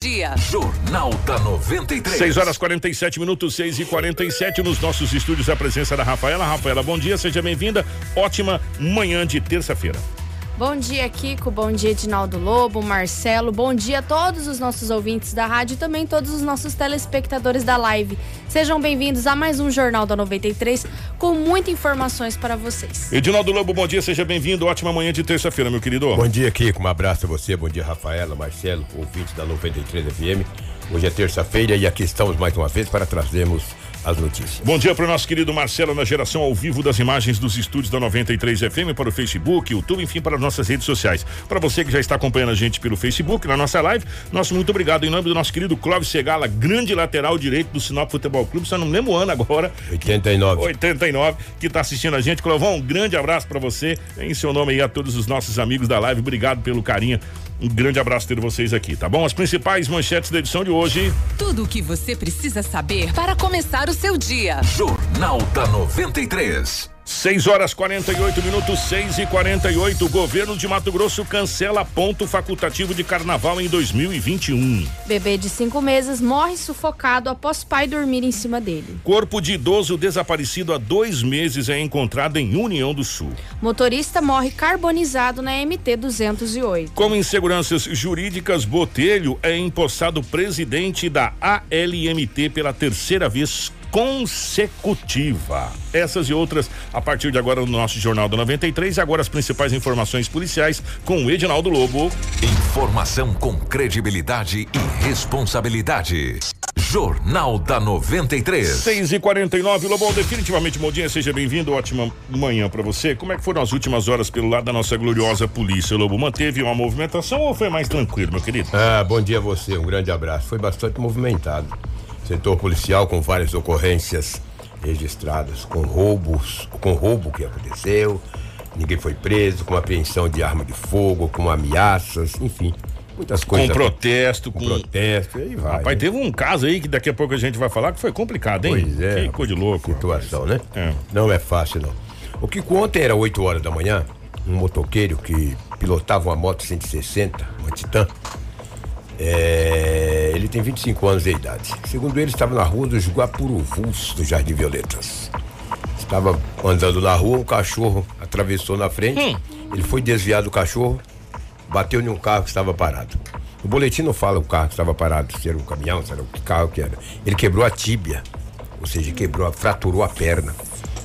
Dia. Jornal da 93. 6 horas 47 minutos, 6 e 47 nos nossos estúdios. A presença da Rafaela. Rafaela, bom dia, seja bem-vinda. Ótima manhã de terça-feira. Bom dia, Kiko. Bom dia, Edinaldo Lobo, Marcelo. Bom dia a todos os nossos ouvintes da rádio e também todos os nossos telespectadores da live. Sejam bem-vindos a mais um Jornal da 93 com muitas informações para vocês. Edinaldo Lobo, bom dia, seja bem-vindo. Ótima manhã de terça-feira, meu querido. Bom dia, Kiko. Um abraço a você. Bom dia, Rafaela, Marcelo, ouvintes da 93 FM. Hoje é terça-feira e aqui estamos mais uma vez para trazermos as notícias. Bom dia para o nosso querido Marcelo na geração ao vivo das imagens dos estúdios da 93 FM para o Facebook, YouTube, enfim, para as nossas redes sociais. Para você que já está acompanhando a gente pelo Facebook, na nossa live, nosso muito obrigado em nome do nosso querido Clóvis Segala, grande lateral direito do Sinop Futebol Clube, só não lembro o ano agora. 89. 89, que está assistindo a gente. Clovão, um grande abraço para você, em seu nome aí a todos os nossos amigos da live. Obrigado pelo carinho um grande abraço ter vocês aqui, tá bom? As principais manchetes da edição de hoje. Tudo o que você precisa saber para começar o seu dia. Jornal da 93. 6 horas 48 minutos, 6 e 48 O governo de Mato Grosso cancela ponto facultativo de carnaval em 2021. Bebê de cinco meses morre sufocado após pai dormir em cima dele. Corpo de idoso desaparecido há dois meses é encontrado em União do Sul. Motorista morre carbonizado na MT 208. Com inseguranças jurídicas, Botelho é empossado presidente da ALMT pela terceira vez consecutiva. Essas e outras a partir de agora no nosso Jornal do 93 e agora as principais informações policiais com o Edinaldo Lobo. Informação com credibilidade e responsabilidade. Jornal da 93. 6 e 49 Lobão, definitivamente bom dia, seja bem-vindo, ótima manhã para você. Como é que foram as últimas horas pelo lado da nossa gloriosa polícia, Lobo? Manteve uma movimentação ou foi mais tranquilo, meu querido? Ah, bom dia a você, um grande abraço. Foi bastante movimentado. Setor policial com várias ocorrências registradas com roubos, com roubo que aconteceu, ninguém foi preso, com apreensão de arma de fogo, com ameaças, enfim, muitas coisas. Com protesto, com, com protesto, aí vai. Rapaz, né? teve um caso aí que daqui a pouco a gente vai falar que foi complicado, hein? Pois é. Que coisa de louco. Situação, né? É. Não é fácil, não. O que ontem era 8 horas da manhã, um motoqueiro que pilotava uma moto 160, uma Titan, é, ele tem 25 anos de idade. Segundo ele, estava na rua dos Guapuruvus, do Jardim Violetas. Estava andando na rua, um cachorro atravessou na frente, Hum. ele foi desviar do cachorro, bateu em um carro que estava parado. O boletim não fala o carro que estava parado, se era um caminhão, se era o que carro que era. Ele quebrou a tíbia, ou seja, quebrou, fraturou a perna.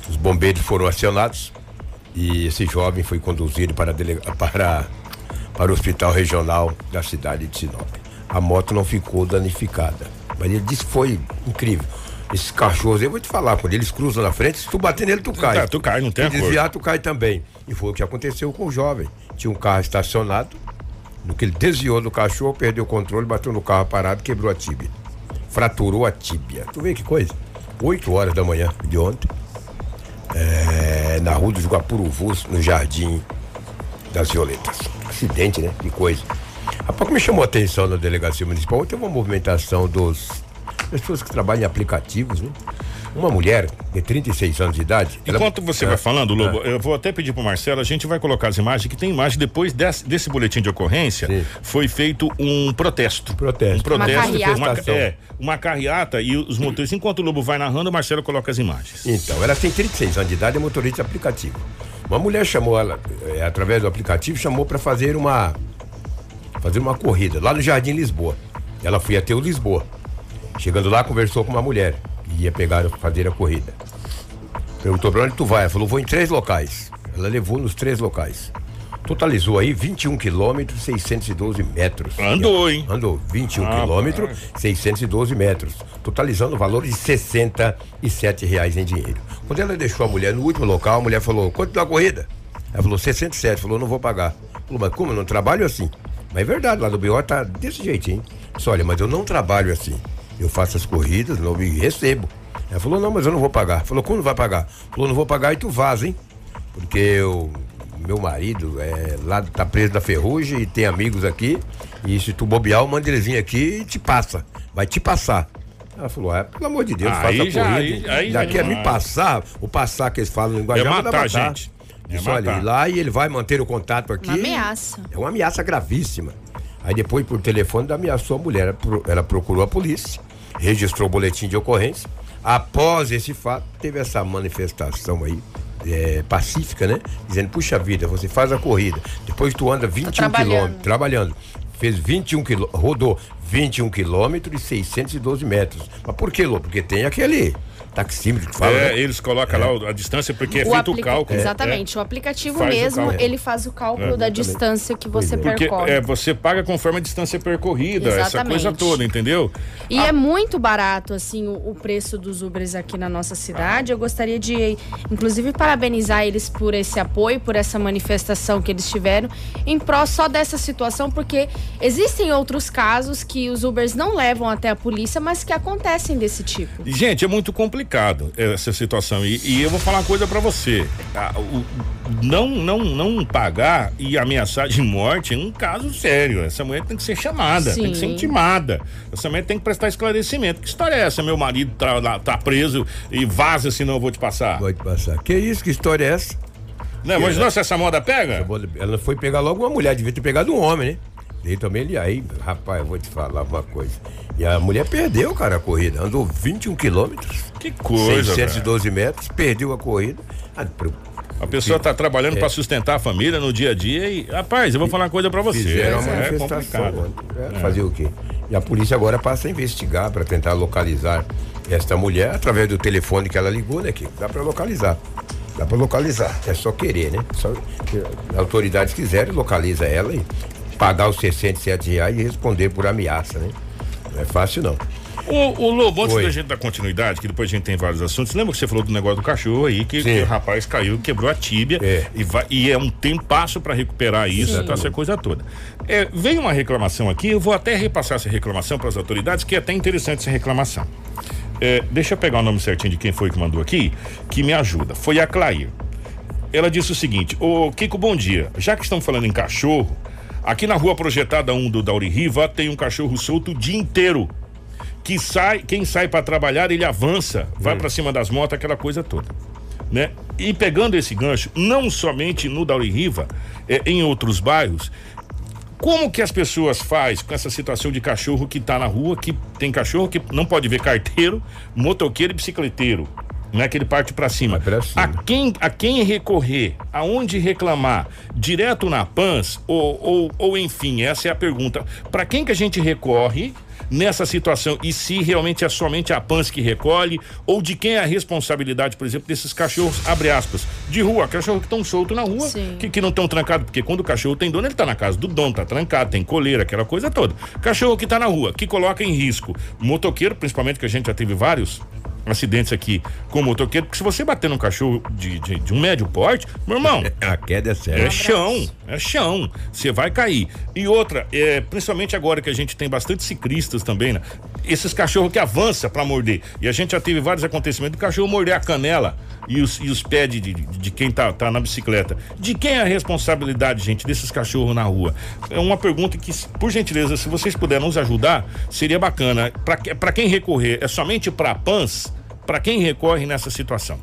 Os bombeiros foram acionados e esse jovem foi conduzido para, para, para o hospital regional da cidade de Sinop. A moto não ficou danificada, mas ele disse que foi incrível. Esses cachorros, eu vou te falar, quando eles cruzam na frente, se tu bater nele, tu cai. Tá, tu cai, não tem Se desviar, tu cai também. E foi o que aconteceu com o jovem. Tinha um carro estacionado, no que ele desviou do cachorro, perdeu o controle, bateu no carro parado, quebrou a tíbia. Fraturou a tíbia. Tu vê que coisa? 8 horas da manhã de ontem, é, na rua dos Guapuruvus, no Jardim das Violetas. Acidente, né? Que coisa. Rapaz, o que me chamou a atenção na delegacia municipal, ontem teve uma movimentação dos das pessoas que trabalham em aplicativos, né? Uma mulher de 36 anos de idade. ela- Enquanto você É, vai falando, Lobo, é. eu vou até pedir pro Marcelo, a gente vai colocar as imagens, que tem imagem depois desse, desse boletim de ocorrência, Sim. foi feito um protesto. Protesto. Um protesto. Uma carreata. Uma, é, uma carreata e os motoristas, enquanto o Lobo vai narrando, o Marcelo coloca as imagens. Então, ela tem 36 anos de idade, é motorista de aplicativo. Uma mulher chamou ela, é, através do aplicativo, chamou para fazer uma fazer uma corrida lá no Jardim Lisboa. Ela foi até o Lisboa. Chegando lá, conversou com uma mulher que ia pegar fazer a corrida. Perguntou para onde tu vai? Ela falou, vou em três locais. Ela levou nos três locais. Totalizou aí 21 quilômetros, 612 metros. Andou, hein? Andou 21 Ah, quilômetros, 612 metros, totalizando o valor de 67 reais em dinheiro. Quando ela deixou a mulher no último local, a mulher falou: quanto dá a corrida? Ela falou: 67. Falou: não vou pagar. Falou: mas como? Eu não trabalho assim. Mas é verdade, lá no BO tá desse jeitinho. Disse: olha, mas eu não trabalho assim. Eu faço as corridas, não me recebo. Ela falou: não, mas eu não vou pagar. Falou: não vai pagar? Falou: não vou pagar e tu vaza, hein? Porque eu, meu marido é, lá tá preso da ferrugem e tem amigos aqui. E se tu bobear, o mandelezinho aqui e te passa. Vai te passar. Ela falou, ah, pelo amor de Deus, Aí faça a já- corrida. aí- aí já Daqui a me demais. passar, o passar que eles falam no linguajar, É manda matar, gente. É Isso, olha, matar. lá e ele vai manter o contato aqui. Uma ameaça. É uma ameaça gravíssima. Aí depois, por telefone, ameaçou a mulher. Ela procurou a polícia, registrou o boletim de ocorrência. Após esse fato, teve essa manifestação aí. é, pacífica, né? Dizendo, puxa vida, você faz a corrida. Depois tu anda 21 trabalhando. quilômetros, trabalhando. Fez 21 quilômetros, rodou 21 quilômetros e 612 metros. Mas por que, Lô? Porque tem aquele taxímetro que fala. É, né? eles colocam lá o- a distância porque é O feito o cálculo. Exatamente. O aplicativo Faz o mesmo, cálculo. ele faz o cálculo da distância que você Porque percorre. é, você paga conforme a distância percorrida, essa Exatamente. coisa toda, entendeu? E é muito barato, assim, o, o preço dos Ubers aqui na nossa cidade. Eu gostaria de, inclusive, parabenizar eles por esse apoio, por essa manifestação que eles tiveram, em pró só dessa situação, porque existem outros casos que os Ubers não levam até a polícia, mas que acontecem desse tipo. Gente, é muito complicado essa situação. E, e eu vou falar uma coisa pra você. O- não, não, não pagar e ameaçar de morte é um caso sério. Essa mulher tem que ser chamada, tem que ser Sim. intimada. Essa mulher tem que prestar esclarecimento. Que história é essa? Meu marido tá, lá- tá preso e vaza, senão eu vou te passar. Pode passar. Que isso? Que história é essa? Não, mas nossa, essa moda pega? Ela foi pegar logo uma mulher, devia ter pegado um homem, né? Daí também ele aí, rapaz, eu vou te falar uma coisa. E a mulher perdeu, cara, a corrida. Andou 21 quilômetros. Que coisa, 612 metros, perdeu a corrida. Ah, pro- A pessoa tá trabalhando É. pra sustentar a família no dia a dia e, rapaz, eu vou falar uma coisa pra você. Fizeram uma é manifestação. ontem. É, Fazer o quê? E a polícia agora passa a investigar para tentar localizar esta mulher através do telefone que ela ligou, né, Kiko? Dá para localizar. Dá para localizar. É só querer, né? Só, autoridades quiserem, localiza ela e pagar os 67 reais e responder por ameaça, né? Não é fácil, não. O, o Lobo, antes Oi. da gente dar continuidade, que depois a gente tem vários assuntos, lembra que você falou do negócio do cachorro aí, que, que o rapaz caiu, quebrou a tíbia É. e, vai, e é um tempasso para recuperar isso, tá, essa coisa toda. É, veio uma reclamação aqui, eu vou até repassar essa reclamação para as autoridades, que é até interessante essa reclamação. É, deixa eu pegar o nome certinho de quem foi que mandou aqui, que me ajuda. Foi a Clair. Ela disse o seguinte: Ô Kiko, bom dia. Já que estamos falando em cachorro, aqui na rua projetada 1 do Dauri Riva tem um cachorro solto o dia inteiro. Que sai, quem sai para trabalhar, ele avança, vai pra cima das motos, aquela coisa toda. Né? E pegando esse gancho, não somente no Dauri Riva, é, em outros bairros, como que as pessoas faz com essa situação de cachorro que tá na rua, que tem cachorro que não pode ver carteiro, motoqueiro e bicicleteiro, né? Que ele parte para cima. Cima. A quem, a quem recorrer, aonde reclamar, direto na PANS ou, ou, ou enfim, essa é a pergunta. Para quem que a gente recorre nessa situação e se realmente é somente a PANS que recolhe ou de quem é a responsabilidade, por exemplo, desses cachorros, abre aspas, de rua, cachorro que estão soltos na rua, Sim. que, que não estão trancados, porque quando o cachorro tem dono, ele tá na casa do dono, tá trancado, tem coleira, aquela coisa toda. Cachorro que tá na rua, que coloca em risco motoqueiro, principalmente que a gente já teve vários acidentes aqui com motoqueiro, porque se você bater num cachorro de, de, de um médio porte, meu irmão, A queda é séria. é chão, é chão. Você vai cair. E outra, é, principalmente agora que a gente tem bastante ciclistas também, né? Esses cachorros que avançam pra morder. E a gente já teve vários acontecimentos do cachorro morder a canela e os, e os pés de, de, de quem tá, tá na bicicleta. De quem é a responsabilidade, gente, desses cachorros na rua? É uma pergunta que, por gentileza, se vocês puderem nos ajudar, seria bacana. Pra quem recorrer, é somente pra PANS? Pra quem recorre nessa situação?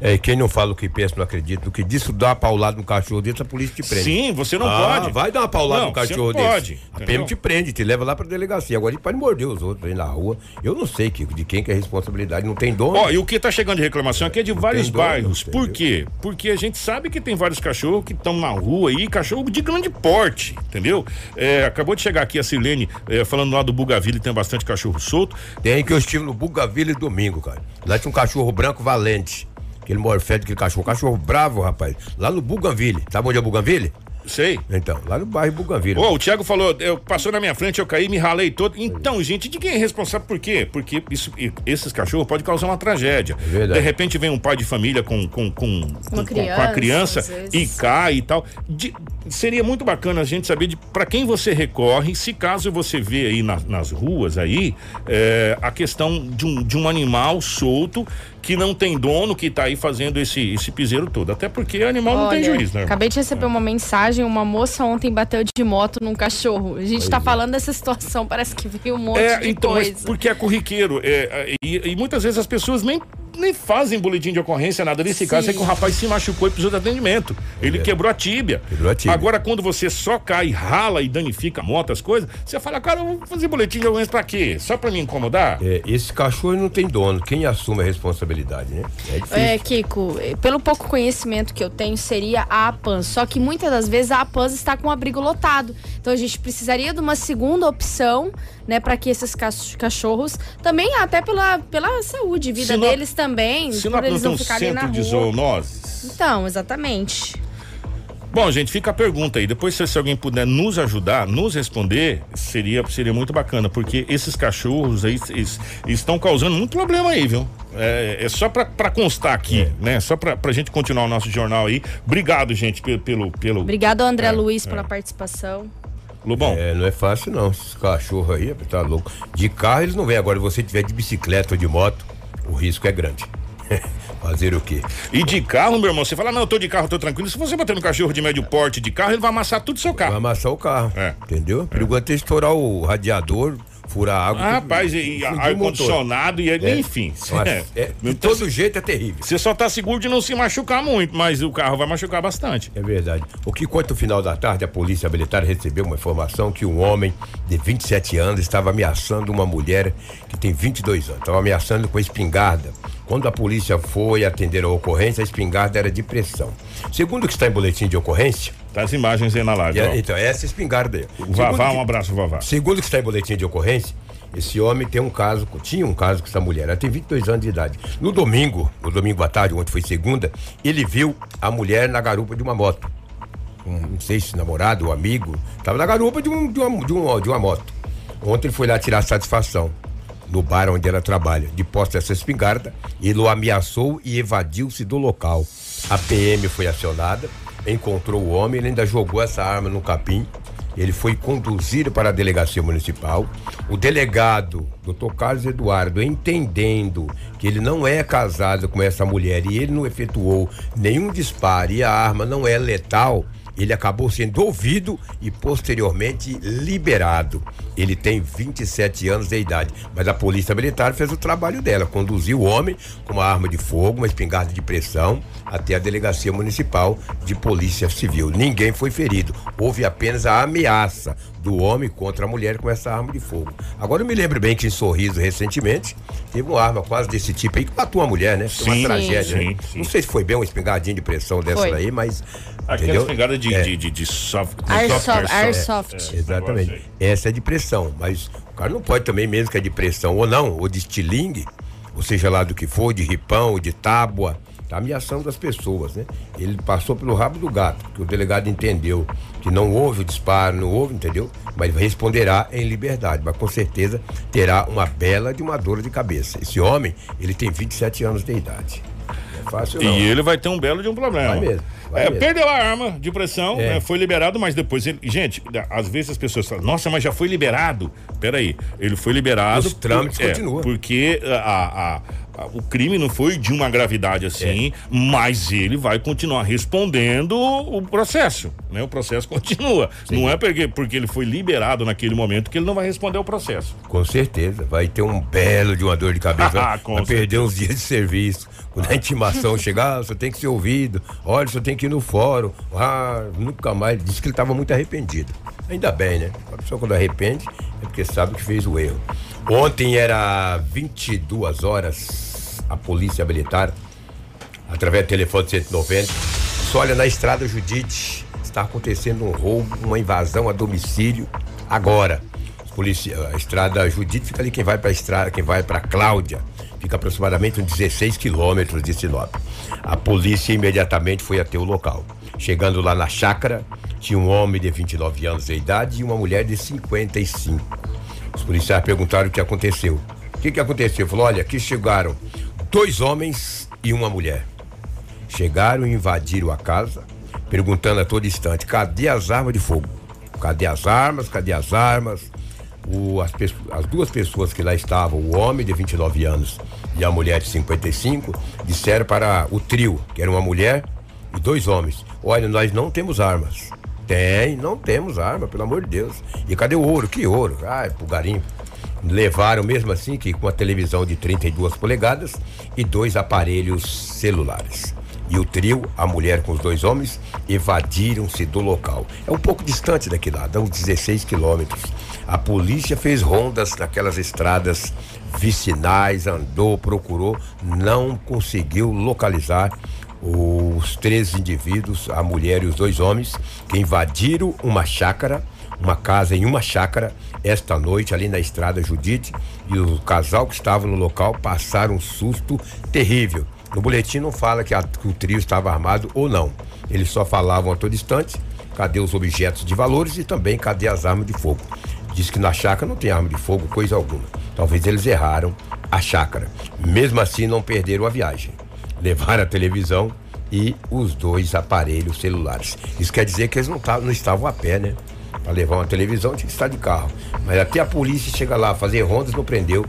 É, quem não fala o que pensa, não acredita. O que disso dá uma paulada no cachorro desse, a polícia te prende. Sim, você não Ah, pode. Vai dar uma paulada Não, no cachorro você não desse. pode, a? PM te prende, te leva lá pra delegacia. Agora ele pode morder os outros aí na rua. Eu não sei, Kiko, de quem que é a responsabilidade. Não tem dono. Ó, e o que tá chegando de reclamação aqui é de vários dono, bairros. entendeu? Por quê? Porque a gente sabe que tem vários cachorros que estão na rua aí, cachorro de grande porte, entendeu? É, acabou de chegar aqui a Silene é, falando lá do Bugaville, tem bastante cachorro solto. Tem que eu estive no Bugaville domingo, cara. Lá tinha um cachorro branco valente. Aquele morfete, aquele cachorro. Cachorro bravo, rapaz. Lá no Bugaville. Sabe onde é Bugaville? Sei. Então, lá no bairro Bugaville. Ô, o Thiago falou, eu, passou na minha frente, eu caí, me ralei todo. Então, gente, de quem é responsável por quê? Porque isso, esses cachorros podem causar uma tragédia. É verdade. De repente vem um pai de família com, com, com, com- com a criança, criança e cai e tal. De- seria muito bacana a gente saber de para quem você recorre, se caso você vê aí na- nas ruas aí é, a questão de um, de um animal solto que não tem dono, que tá aí fazendo esse, esse piseiro todo. Até porque animal não tem Olha, juiz, né? Acabei de receber uma mensagem, uma moça ontem bateu de moto num cachorro. A gente tá falando dessa situação, parece que veio um monte É, de então, mas coisa. porque é corriqueiro. é, e, e muitas vezes as pessoas nem, nem fazem boletim de ocorrência, nada. Nesse Sim. caso é que o rapaz se machucou e precisou de atendimento. Ele É. quebrou a tíbia. Quebrou a tíbia. Agora, quando você só cai, rala e danifica a moto, as coisas, você fala, cara, eu vou fazer boletim de ocorrência pra quê? Só pra me incomodar? É, esse cachorro não tem dono. Quem assume a responsabilidade, né? É difícil. É, Kiko, eh, pelo pouco conhecimento que eu tenho, seria a APAN. Só que muitas das vezes a APAN está com o abrigo lotado. Então a gente precisaria de uma segunda opção, né, para que esses cach- cachorros também, até pela, pela saúde, vida Se não- deles também, não eles tem não um ficarem na centro de rua. zoonoses. Então, exatamente. Bom, gente, fica a pergunta aí. Depois, se, se alguém puder nos ajudar, nos responder, seria, seria muito bacana, porque esses cachorros aí eles, estão causando muito problema aí, viu? É, é só pra, pra constar aqui, É. né? Só pra, pra gente continuar o nosso jornal aí. Obrigado, gente, pelo. pelo, pelo... Obrigado André É, Luiz é. pela participação. Lobão, É, não é fácil não. Esses cachorros aí, tá louco. De carro eles não vêm. Agora, se você tiver de bicicleta ou de moto, o risco é grande. Fazer o quê? e de carro, meu irmão, você fala, não, eu tô de carro, tô tranquilo. Se você bater no cachorro de médio porte de carro, ele vai amassar tudo seu Vai carro. amassar o carro. É. Entendeu? Perigoso até estourar o radiador, furar a água. Ah, rapaz, e, ar-condicionado, e É. enfim. É. é, de todo jeito é terrível. Você só tá seguro de não se machucar muito, mas o carro vai machucar bastante. É verdade. O que conta o final da tarde, a polícia militar recebeu uma informação que um homem de 27 anos estava ameaçando uma mulher que tem 22 anos. Estava ameaçando com a espingarda. Quando a polícia foi atender a ocorrência, a espingarda era de pressão. Segundo o que está em boletim de ocorrência, Tá as imagens aí na live, é- então, essa espingarda aí. O Vavá, um abraço, Vavá. Segundo o que está em boletim de ocorrência, esse homem tem um caso, tinha um caso com essa mulher, ela tem 22 anos de idade. No domingo, no domingo à tarde, ontem foi segunda, ele viu a mulher na garupa de uma moto. Um, não sei se namorado ou amigo, estava na garupa de, um, de, uma, de, um- de uma moto. Ontem ele foi lá tirar satisfação no bar onde ela trabalha. De posse dessa espingarda, ele o ameaçou e evadiu-se do local. A PM foi acionada, encontrou o homem, ele ainda jogou essa arma no capim. Ele foi conduzido para a delegacia municipal. O delegado, doutor Carlos Eduardo, entendendo que ele não é casado com essa mulher e ele não efetuou nenhum disparo e a arma não é letal, ele acabou sendo ouvido e posteriormente liberado. Ele tem 27 anos de idade, mas a polícia militar fez o trabalho dela, conduziu o homem com uma arma de fogo, uma espingarda de pressão, até a delegacia municipal de polícia civil. Ninguém foi ferido, houve apenas a ameaça do homem contra a mulher com essa arma de fogo. Agora eu me lembro bem que em Sorriso recentemente teve uma arma quase desse tipo aí que matou uma mulher, né? Foi Sim, uma tragédia. sim, né? sim. Não sei se foi bem uma espingardinha de pressão dessa Foi. daí, mas Aquela entendeu? espingarda de, É. de, de, de soft, de Airsoft. soft Airsoft. É, esse Exatamente. Essa é de pressão, mas o cara não pode também, mesmo que é de pressão ou não, ou de estilingue, ou seja lá do que for, de ripão, de tábua, tá ameaçando as pessoas, né? Ele passou pelo rabo do gato, que o delegado entendeu que não houve o disparo, não houve, entendeu? Mas responderá em liberdade, mas com certeza terá uma bela de uma dor de cabeça. Esse homem, ele tem 27 anos de idade. Não é fácil não. E ele vai ter um belo de um problema. Vai mesmo, vai É, mesmo. perdeu a arma de pressão, É. né, foi liberado, mas depois ele. Gente, às vezes as pessoas falam, nossa, mas já foi liberado. Peraí, ele foi liberado. Os trâmites é, continuam. Porque a- a- o crime não foi de uma gravidade assim, É. mas ele vai continuar respondendo o processo. Né? O processo continua. Não é porque, porque ele foi liberado naquele momento que ele não vai responder o processo. Com certeza, vai ter um belo de uma dor de cabeça. Ah, vai perder uns dias de serviço. Quando a intimação chegar, ah, você tem que ser ouvido. Olha, você tem que ir no fórum. Ah, nunca mais. Disse que ele estava muito arrependido. Ainda bem, né? A pessoa quando arrepende é porque sabe que fez o erro. Ontem era 22 horas, a polícia militar, através do telefone 190, só olha na estrada Judite, está acontecendo um roubo, uma invasão a domicílio agora. Os policia- a estrada Judite fica ali quem vai para estrada, quem vai para Cláudia, fica aproximadamente uns 16 quilômetros de Sinop. A polícia imediatamente foi até o local. Chegando lá na chácara, tinha um homem de 29 anos de idade e uma mulher de 55. Os policiais perguntaram o que aconteceu. O que, que aconteceu? Falou: olha, aqui chegaram dois homens e uma mulher. Chegaram e invadiram a casa, perguntando a todo instante: cadê as armas de fogo? Cadê as armas? Cadê as armas? O- as, as duas pessoas que lá estavam, o homem de 29 anos e a mulher de 55, disseram para o trio, que era uma mulher e dois homens: Olha, nós não temos armas. Tem, não temos arma, pelo amor de Deus. E cadê o ouro? Que ouro? Ah, é pro garimpo. Levaram mesmo assim que com a televisão de 32 polegadas e dois aparelhos celulares. E o trio, a mulher com os dois homens, evadiram-se do local. É um pouco distante daqui lá, dá uns 16 quilômetros. A polícia fez rondas naquelas estradas vicinais, andou, procurou, não conseguiu localizar os três indivíduos, a mulher e os dois homens, que invadiram uma chácara, uma casa em uma chácara, esta noite ali na estrada Judite, e o casal que estava no local passaram um susto terrível. No boletim não fala que, a, que o trio estava armado ou não. Eles só falavam a todo instante cadê os objetos de valores e também cadê as armas de fogo. Diz que na chácara não tem arma de fogo, coisa alguma. Talvez eles erraram a chácara. Mesmo assim, não perderam a viagem. Levaram a televisão e os dois aparelhos celulares. Isso quer dizer que eles não, tavam, não estavam a pé, né? Para levar uma televisão tinha que estar de carro. Mas até a polícia chega lá fazer rondas não prendeu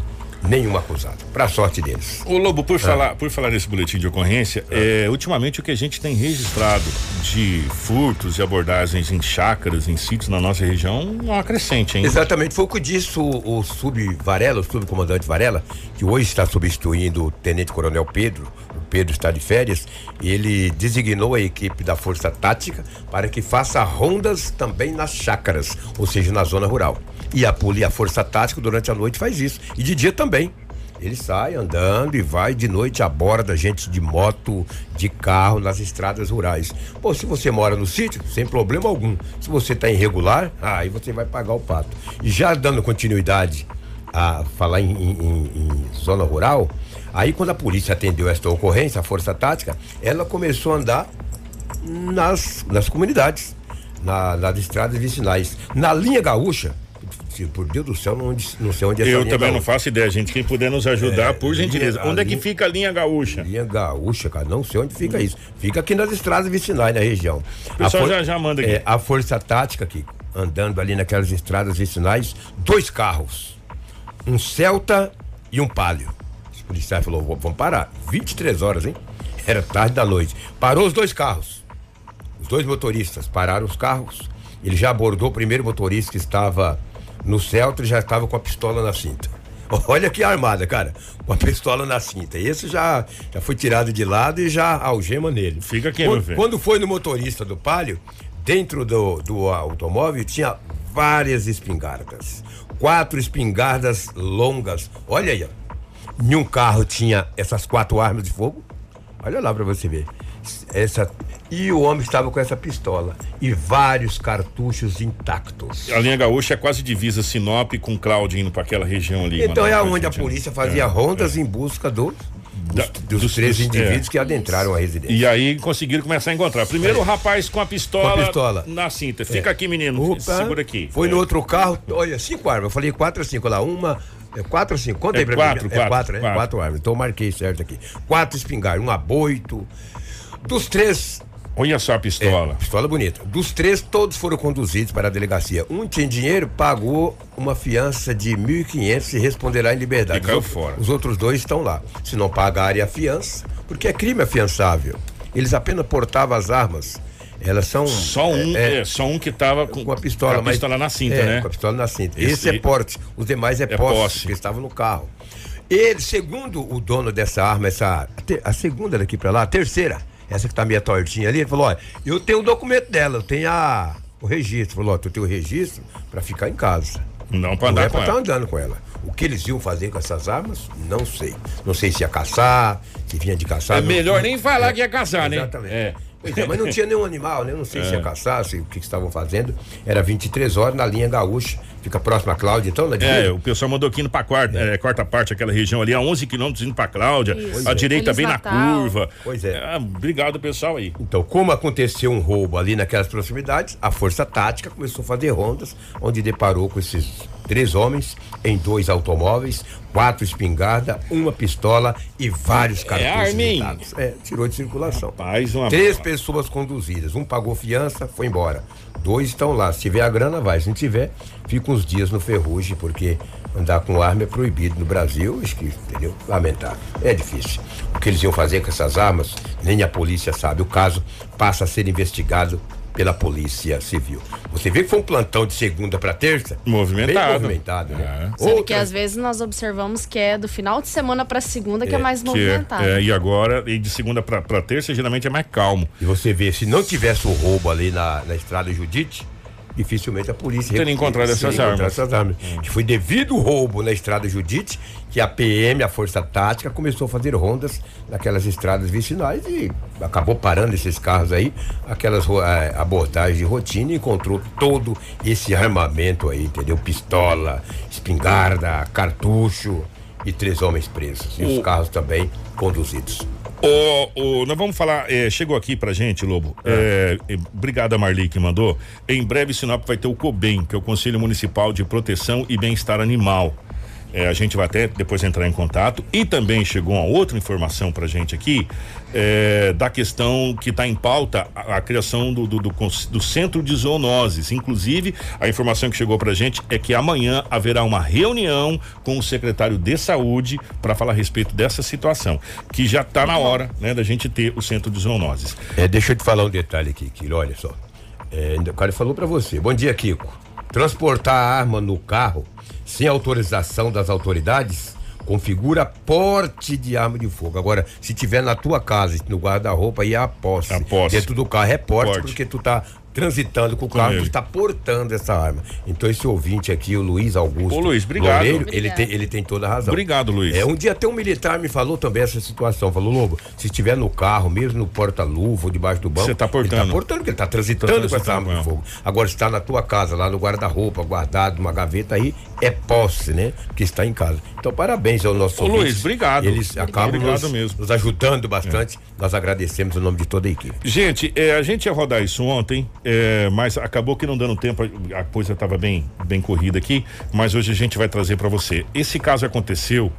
nenhum acusado. Para sorte deles. O Lobo, por, ah. falar, por falar nesse boletim de ocorrência, ah. é, ultimamente o que a gente tem registrado de furtos e abordagens em chácaras, em sítios na nossa região, não acrescente, hein? Exatamente, foi o que disse o, o sub Varela, o subcomandante Varela, que hoje está substituindo o tenente coronel Pedro, o Pedro está de férias, ele designou a equipe da Força Tática para que faça rondas também nas chácaras, ou seja, na zona rural. E a, a Força Tática durante a noite faz isso. E de dia também. Ele sai andando e vai de noite aborda gente de moto, de carro nas estradas rurais. Pô, se você mora no sítio, sem problema algum. Se você está irregular, aí você vai pagar o pato. E já dando continuidade a falar em, em, em zona rural, aí quando a polícia atendeu esta ocorrência, a Força Tática, ela começou a andar nas, nas comunidades, na, nas estradas vicinais. Na linha gaúcha, por Deus do céu, não, não sei onde é Eu também gaúcha. não faço ideia, gente. Quem puder nos ajudar, é, por gentileza. Linha, onde é que linha, fica a linha gaúcha? Linha gaúcha, cara, não sei onde fica hum. isso. Fica aqui nas estradas vicinais na região. O pessoal for, já, já manda aqui. É, a força tática aqui, andando ali naquelas estradas vicinais, dois carros. Um Celta e um Palio. O policial falou: vamos parar. 23 horas, hein? Era tarde da noite. Parou os dois carros. Os dois motoristas pararam os carros. Ele já abordou o primeiro motorista que estava no Celta já estava com a pistola na cinta. Olha que armada, cara. Com a pistola na cinta. Esse já, já foi tirado de lado e já algema nele. Fica aqui, quando, meu filho. Quando foi no motorista do Palio, dentro do, do automóvel tinha várias espingardas. Quatro espingardas longas. Olha aí, ó. Nenhum carro tinha essas quatro armas de fogo. Olha lá para você ver. Essa e o homem estava com essa pistola e vários cartuchos intactos. A linha gaúcha é quase divisa Sinop com Cláudio indo para aquela região ali. Então é onde a polícia fazia é, rondas é. em busca do dos, dos, dos, três indivíduos é. que adentraram a residência. E aí conseguiram começar a encontrar. Primeiro é. o rapaz com a pistola, com a pistola. na cinta. Fica é. aqui, menino. Opa, Segura aqui. Foi no é. outro carro, olha, cinco armas. Eu falei quatro a cinco lá. Uma. É quatro ou cinco? Conta aí pra quatro, mim. Quatro, é quatro? Quatro. quatro armas. Então eu marquei certo aqui. Quatro espingardas, um aboito. Dos três, Olha só a pistola. É, pistola bonita. Dos três, todos foram conduzidos para a delegacia. Um tinha dinheiro, pagou uma fiança de 1.500 e responderá em liberdade. E caiu fora. Os outros dois estão lá. Se não pagarem a fiança, porque é crime afiançável. Eles apenas portavam as armas. Elas são. Só um, é, é, só um que estava com, com, a pistola, com a pistola na cinta, é, né? Com a pistola na cinta. Esse, Esse é porte. Os demais é, é posse, posse. porque estavam no carro. Ele, segundo o dono dessa arma, essa a segunda daqui para lá, a terceira, essa que tá meio tortinha ali, ele falou: olha, eu tenho o documento dela, eu tenho a, o registro. Falou: ó, tu tem o registro para ficar em casa. Não para andar não é com pra ela. estar tá andando com ela. O que eles iam fazer com essas armas, não sei. Não sei se ia caçar, se vinha de caçar. É não, melhor nem falar é, que ia caçar, né? Exatamente. É. Pois é, mas não tinha nenhum animal, né? Não sei é. se ia é. caçar, se, o que, que estavam fazendo. Era 23 horas na linha gaúcha, fica próximo a Cláudia, então, né? É, o pessoal mandou aqui indo pra quarta, é. quarta parte, aquela região ali, a 11 quilômetros indo pra Cláudia, Isso. a direita bem Natal. na curva. Pois é. Obrigado, pessoal aí. Então, como aconteceu um roubo ali naquelas proximidades, a Força Tática começou a fazer rondas, onde deparou com esses três homens em dois automóveis, quatro espingarda, uma pistola e vários é cartuchos é, É, tirou de circulação. Rapaz, uma Três bola. pessoas conduzidas, um pagou fiança, foi embora. Dois estão lá. Se tiver a grana, vai. Se não tiver, fica uns dias no ferrugem, porque andar com arma é proibido no Brasil, acho que, entendeu? Lamentável. É difícil. O que eles iam fazer com essas armas, nem a polícia sabe. O caso passa a ser investigado pela Polícia Civil. Você vê que foi um plantão de segunda para terça? Movimentado. Bem movimentado, né? É. Sendo que às vezes nós observamos que é do final de semana pra segunda que é, É, mais Que é- movimentado. é, e agora, e de segunda pra, pra terça, geralmente é mais calmo. E você vê, se não tivesse o roubo ali na, na estrada Judite, dificilmente a polícia Teria encontrado essas encontrado armas. essas armas. Que foi devido ao roubo na estrada Judite que a PM, a Força Tática, começou a fazer rondas naquelas estradas vicinais e acabou parando esses carros aí, aquelas eh, abordagens de rotina e encontrou todo esse armamento aí, entendeu? Pistola, espingarda, cartucho e três homens presos. E os carros também conduzidos. Ô, ô, nós vamos falar, é, chegou aqui pra gente, Lobo. É, é, obrigado a Marli que mandou. Em breve, Sinop vai ter o COBEM, que é o Conselho Municipal de Proteção e Bem-Estar Animal. É, a gente vai até depois entrar em contato. E também chegou uma outra informação pra gente aqui é, da questão que está em pauta a, a criação do, do, do do Centro de Zoonoses. Inclusive, a informação que chegou pra gente é que amanhã haverá uma reunião com o secretário de Saúde para falar a respeito dessa situação, que já está na hora né, da gente ter o Centro de Zoonoses. É, deixa eu te falar um detalhe aqui, Kiko. Olha só. É, o cara falou pra você. Bom dia, Kiko. Transportar arma no carro sem autorização das autoridades configura porte de arma de fogo. Agora, se tiver na tua casa, no guarda-roupa, aí é a posse. A posse. Dentro do carro é porte, Porte. porque tu tá transitando com o carro, ele. está portando essa arma. Então esse ouvinte aqui, o Luiz Augusto. Ô, Luiz, obrigado. Loureiro, ele Obrigado. tem, ele tem toda a razão. Obrigado, Luiz. É, um dia até um militar me falou também essa situação. Falou, Lobo, se estiver no carro, mesmo no porta-luva ou debaixo do banco. Você tá Ele portando. tá portando, porque ele tá transitando, Tá com essa transitando arma de fogo. Agora, se está na tua casa, lá no guarda-roupa, guardado numa gaveta aí, é posse, né? Porque está em casa. Então, parabéns ao nosso Ô, Luiz, obrigado. Eles acabam Obrigado nos, mesmo. nos ajudando bastante. Nós agradecemos o nome de toda a equipe. Gente, é, a gente ia rodar isso ontem, é, mas acabou que não dando tempo, a coisa estava bem, bem corrida aqui, mas hoje a gente vai trazer para você. Esse caso aconteceu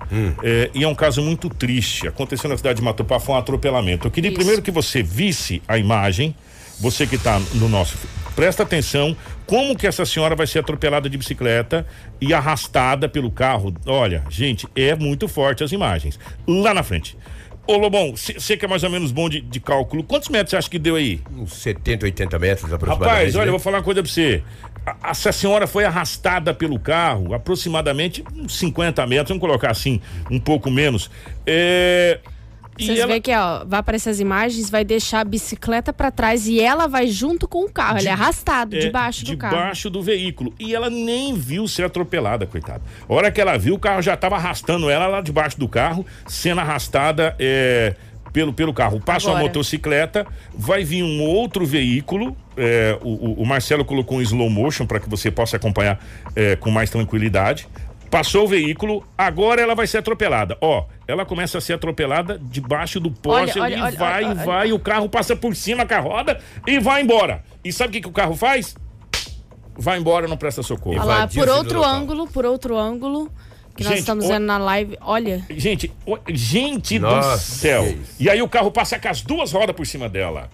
é, e é um caso muito triste. Aconteceu na cidade de Matupá, foi um atropelamento. Eu queria Isso. primeiro que você visse a imagem, você que está no nosso. Presta atenção como que essa senhora vai ser atropelada de bicicleta e arrastada pelo carro. Olha, gente, é muito forte as imagens. Lá na frente. Ô Lobão, você que é mais ou menos bom de, de cálculo, quantos metros você acha que deu aí? Uns 70, 80 metros aproximadamente. Rapaz, olha, né? eu vou falar uma coisa pra você. A- Essa senhora foi arrastada pelo carro, aproximadamente uns 50 metros, vamos colocar assim, um pouco menos. É. Vocês ela, veem que, ó, vai aparecer as imagens, vai deixar a bicicleta pra trás e ela vai junto com o carro. Ele é arrastado é, debaixo do carro. debaixo do veículo. E ela nem viu ser atropelada, coitada. A hora que ela viu, o carro já estava arrastando ela lá debaixo do carro, sendo arrastada é, pelo, pelo carro. Passa uma Agora. motocicleta, vai vir um outro veículo. é, o, o- o Marcelo colocou um slow motion para que você possa acompanhar é, com mais tranquilidade. Passou o veículo, agora ela vai ser atropelada. Ó, ela começa a ser atropelada debaixo do poste Olha, ali, olha, olha, vai, olha, vai, o carro passa por cima com a roda e vai embora. E sabe o que, que o carro faz? Vai embora, não presta socorro. Olha lá, por do outro ângulo, por outro ângulo, que nós Gente, estamos o- vendo na live. Olha, Gente, o- gente do Nossa, céu. que isso. E aí o carro passa com as duas rodas por cima dela.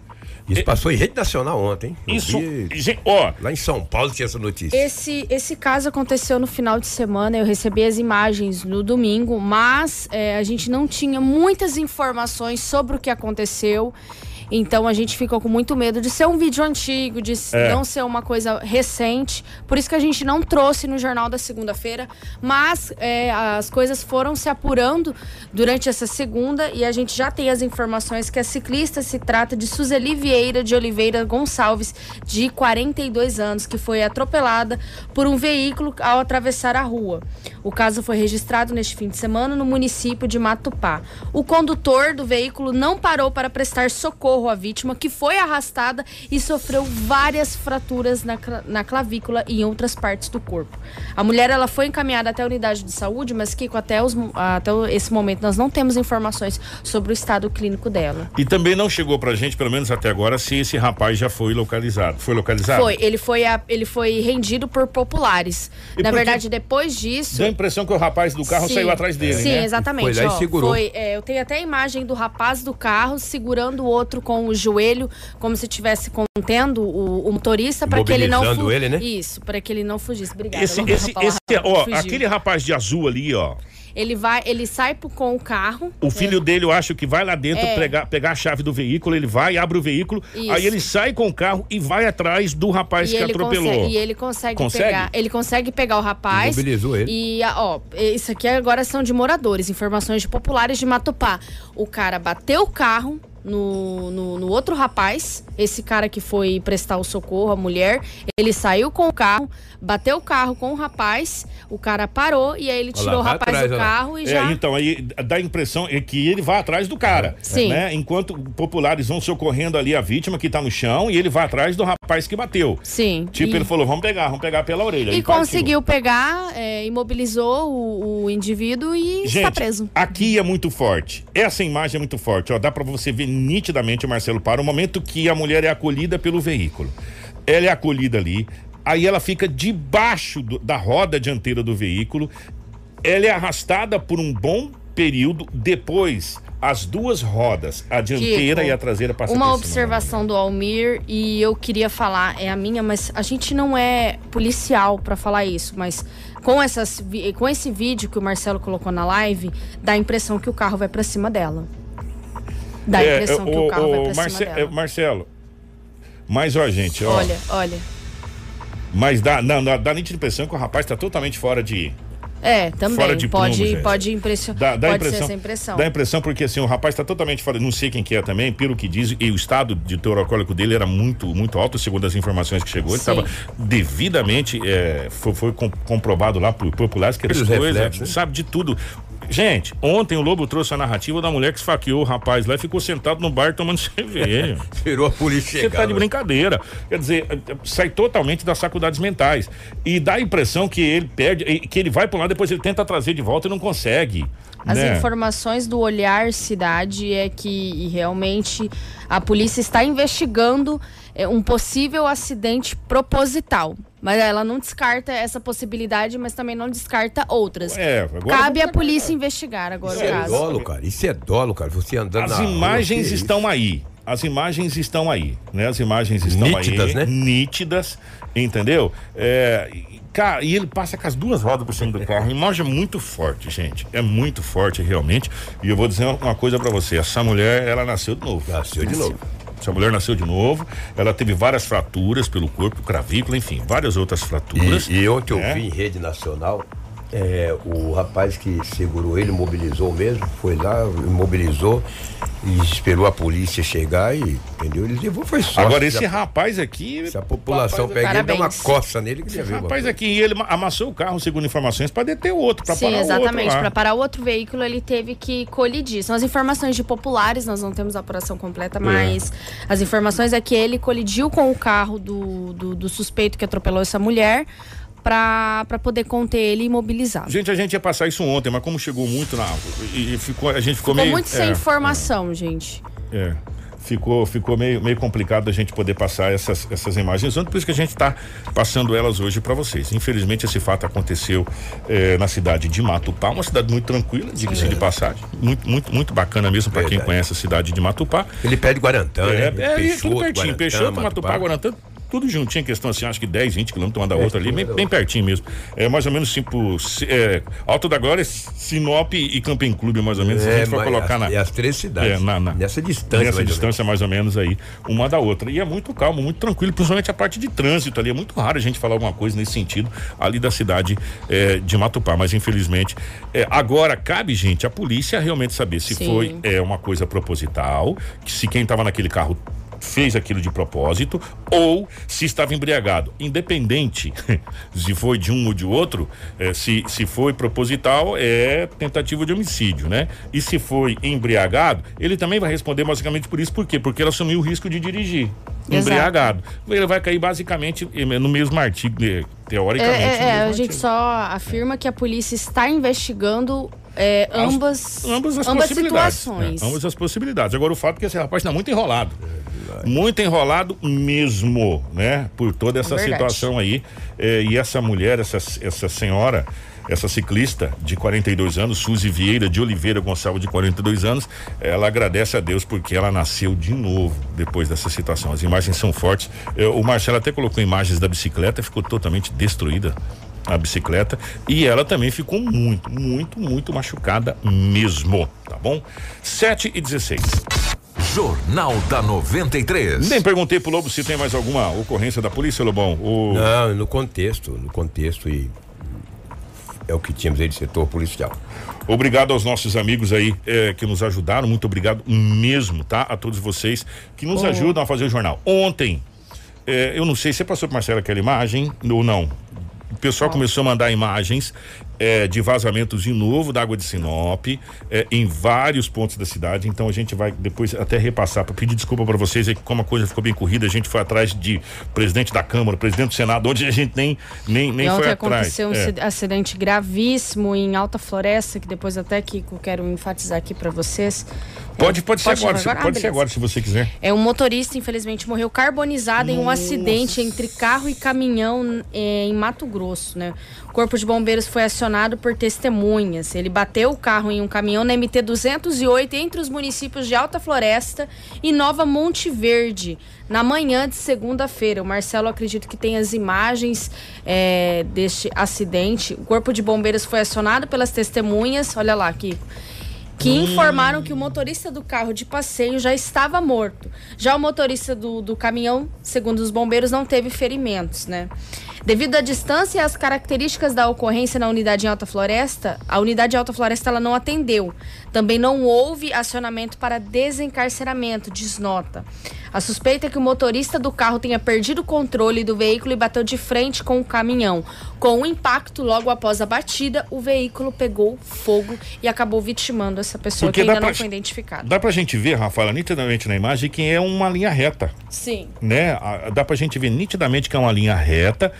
Isso passou em rede nacional ontem. Eu Isso, vi- ó, Lá em São Paulo tinha essa notícia. esse, esse caso aconteceu no final de semana. Eu recebi as imagens no domingo, mas é, a gente não tinha muitas informações sobre o que aconteceu. Então a gente ficou com muito medo de ser um vídeo antigo, de É. não ser uma coisa recente. Por isso que a gente não trouxe no jornal da segunda-feira. Mas é, as coisas foram se apurando durante essa segunda e a gente já tem as informações que a ciclista se trata de Suzeli Vieira de Oliveira Gonçalves, de 42 anos, que foi atropelada por um veículo ao atravessar a rua. O caso foi registrado neste fim de semana no município de Matupá. O condutor do veículo não parou para prestar socorro à vítima, que foi arrastada e sofreu várias fraturas na, na clavícula e em outras partes do corpo. A mulher ela foi encaminhada até a unidade de saúde, mas Kiko, até, os, até esse momento nós não temos informações sobre o estado clínico dela. e também não chegou pra gente, pelo menos até agora, se esse rapaz já foi localizado. Foi localizado? Foi, ele foi, a- ele foi rendido por populares. E Na verdade, depois disso. Deu a impressão que o rapaz do carro Sim. saiu atrás dele, Sim, né? exatamente. Foi lá e segurou. foi, é, eu tenho até a imagem do rapaz do carro segurando o outro com o joelho, como se estivesse contendo o, o motorista para que ele não Imobilizando fu- ele, né? Isso, para que ele não fugisse. Obrigada. Esse, esse, esse, ó, fugiu. aquele rapaz de azul ali, ó. Ele vai, ele sai com o carro. O filho dele, eu acho que vai lá dentro É. pegar, pegar a chave do veículo, ele vai, abre o veículo, Isso. aí ele sai com o carro e vai atrás do rapaz E que atropelou. consegue, e ele consegue, Consegue? pegar. Ele consegue pegar o rapaz. Imobilizou ele. E, ó, isso aqui agora são de moradores, informações de populares de Matupá. O cara bateu o carro. No, no, no outro rapaz, esse cara que foi prestar o socorro, a mulher, ele saiu com o carro, bateu o carro com o rapaz, o cara parou e aí ele Olha lá, tirou o rapaz atrás, do carro e É, já. então, aí dá a impressão é que ele vai atrás do cara. Sim. Né? Enquanto populares vão socorrendo ali a vítima que tá no chão e ele vai atrás do rapaz que bateu. Sim. Tipo, e... ele falou: vamos pegar, vamos pegar pela orelha. E partiu. conseguiu pegar, é, imobilizou o, o indivíduo e está Gente, preso. aqui é muito forte. Essa imagem é muito forte. Ó, dá pra você ver nitidamente, Marcelo, para o momento que a mulher é acolhida pelo veículo. Ela é acolhida ali, aí ela fica debaixo do- da roda dianteira do veículo. Ela é arrastada por um bom período. Depois, as duas rodas, a dianteira Kiko, e a traseira passam Uma observação do Almir e eu queria falar, é a minha, mas a gente não é policial pra falar isso, mas com, essas, com esse vídeo que o Marcelo colocou na live, dá a impressão que o carro vai pra cima dela. Dá a É, impressão que ô, o carro vai ô, pra Marce- cima é, dela. Marcelo. Mas, ó, gente, ó. Olha, olha. Mas dá, não, dá, dá nítida impressão que o rapaz tá totalmente fora de. É, também. Fora de pode, gente. pode impressionar. Dá, dá pode impressão, ser essa impressão. Dá impressão porque assim, o rapaz está totalmente fora. Não sei quem que é também, pelo que diz, e o estado de teor alcoólico dele era muito, muito alto, segundo as informações que chegou. Ele Sim. estava devidamente, é, foi, foi com- comprovado lá por populares que as Pelos coisas, reflexos, né? sabe de tudo. Gente, ontem o Lobo trouxe a narrativa da mulher que esfaqueou o rapaz lá e ficou sentado no bar tomando cerveja. Tirou a polícia Você tá de brincadeira. Quer dizer, sai totalmente das faculdades mentais. E dá a impressão que ele perde, que ele vai para lá, depois ele tenta trazer de volta e não consegue. As né? informações do Olhar Cidade é que realmente a polícia está investigando é, um possível acidente proposital. Mas ela não descarta essa possibilidade, mas também não descarta outras. É, agora Cabe à polícia investigar agora Isso o é caso. dolo, cara. Isso é dolo, cara. Você andando As na rua, imagens que estão aí. As imagens estão aí, né? As imagens estão Nítidas, aí. né? Nítidas, entendeu? É, e, cara, e ele passa com as duas rodas por cima do carro. A imagem é muito forte, gente. É muito forte, realmente. E eu vou dizer uma coisa pra você. Essa mulher, ela nasceu de novo. isso? Nasceu de novo. Essa mulher nasceu de novo. Ela teve várias fraturas pelo corpo, cravícula, enfim, várias outras fraturas. E, e ontem eu né? vi em rede nacional, é, o rapaz que segurou ele, mobilizou mesmo, foi lá, imobilizou e esperou a polícia chegar e, entendeu? Ele levou, foi só. Agora, esse rapaz aqui. Se a população rapaz, pegar e dar uma coça nele, que ia ver. Rapaz, aqui ele amassou o carro, segundo informações, para deter o outro, para Sim, parar o outro. exatamente. lá. Para parar o outro veículo, ele teve que colidir. São as informações de populares, nós não temos a apuração completa, mas as informações é que ele colidiu com o carro do, do, do suspeito que atropelou essa mulher para poder conter ele e imobilizar. Gente, a gente ia passar isso ontem, mas como chegou muito na. E, e ficou, a gente ficou, Ficou meio. muito sem é, informação, gente. É. Ficou, ficou meio, meio complicado a gente poder passar essas, essas imagens ontem, por isso que a gente está passando elas hoje para vocês. Infelizmente, esse fato aconteceu eh, na cidade de Matupá, uma cidade muito tranquila, diga-se de passagem. Muito, muito, muito bacana mesmo para quem conhece a cidade de Matupá. Ele pede Guarantã, É, né? é, é Peixoto, tudo pertinho. Guarantã, Peixoto, Matupá, Matupá. Guarantã, tudo juntinho, questão assim, acho que 10, 20 quilômetros uma da É, outra ali, bem, tudo bem pertinho mesmo. É mais ou menos tipo é, Alto da Glória, Sinop e Camping Clube, mais ou menos, se a É, gente for colocar as, na. e as três cidades. É, na- na- Nessa distância, Nessa mais ou distância, mais ou menos aí, uma da outra. E é muito calmo, muito tranquilo, principalmente a parte de trânsito ali. É muito raro a gente falar alguma coisa nesse sentido ali da cidade eh, de Matupá, mas infelizmente. eh, agora, cabe, gente, a polícia realmente saber se Sim. foi eh, uma coisa proposital, que se quem estava naquele carro fez aquilo de propósito ou se estava embriagado. Independente se foi de um ou de outro, eh, se, se foi proposital, é tentativa de homicídio, né? E se foi embriagado, ele também vai responder basicamente por isso. Por quê? Porque ele assumiu o risco de dirigir. Exato. Embriagado. Ele vai cair basicamente eh, no mesmo artigo, eh, É, teoricamente. é, é, mesmo a gente artigo. só afirma que a polícia está investigando é, As- ambas, ambas as ambas possibilidades. situações. né? Ambas as possibilidades. Agora o fato é que esse rapaz está muito enrolado. Muito enrolado mesmo, né? Por toda essa Verdade. situação aí. Eh, e essa mulher, essa, essa senhora, essa ciclista de 42 anos, Suzy Vieira de Oliveira Gonçalves, de 42 anos, ela agradece a Deus porque ela nasceu de novo depois dessa situação. As imagens são fortes. Eh, o Marcelo até colocou imagens da bicicleta, ficou totalmente destruída. a bicicleta e ela também ficou muito, muito, muito machucada mesmo, tá bom? 7 e 16. Jornal da 93. Nem perguntei pro Lobo se tem mais alguma ocorrência da polícia, Lobão. O... Não, no contexto, no contexto e é o que tínhamos aí de setor policial. Obrigado aos nossos amigos aí eh, que nos ajudaram, muito obrigado mesmo, tá? A todos vocês que nos Oh. ajudam a fazer o jornal. Ontem, eh, eu não sei se passou para Marcela aquela imagem ou não. O pessoal começou a mandar imagens eh, de vazamentos de novo da água de Sinop eh, em vários pontos da cidade. Então a gente vai depois até repassar para pedir desculpa para vocês aí que como a coisa ficou bem corrida, a gente foi atrás de presidente da Câmara, presidente do Senado, onde a gente nem nem nem E foi ontem atrás. aconteceu um É. aci- acidente gravíssimo em Alta Floresta, que depois até que eu quero enfatizar aqui para vocês. Pode É, pode ser agora, se- Ah, pode ser beleza. agora se você quiser. É um motorista, infelizmente, morreu carbonizado em um acidente entre carro e caminhão eh, em Mato Grosso, né? O corpo de bombeiros foi acionado por testemunhas. Ele bateu o carro em um caminhão na MT 208 entre os municípios de Alta Floresta e Nova Monte Verde na manhã de segunda-feira. O Marcelo acredito que tem as imagens eh, deste acidente. O corpo de bombeiros foi acionado pelas testemunhas. Olha lá, Kiko que informaram que o motorista do carro de passeio já estava morto. Já o motorista do, do caminhão, segundo os bombeiros, não teve ferimentos, né? Devido à distância e às características da ocorrência na unidade em Alta Floresta, a unidade em Alta Floresta ela não atendeu. Também não houve acionamento para desencarceramento, diz nota. A suspeita é que o motorista do carro tenha perdido o controle do veículo e bateu de frente com o caminhão. Com o impacto, logo após a batida, o veículo pegou fogo e acabou vitimando essa pessoa Porque que ainda não foi identificada. Dá pra gente ver, Rafaela, nitidamente na imagem que é uma linha reta, Sim. né? Dá pra gente ver nitidamente que é uma linha reta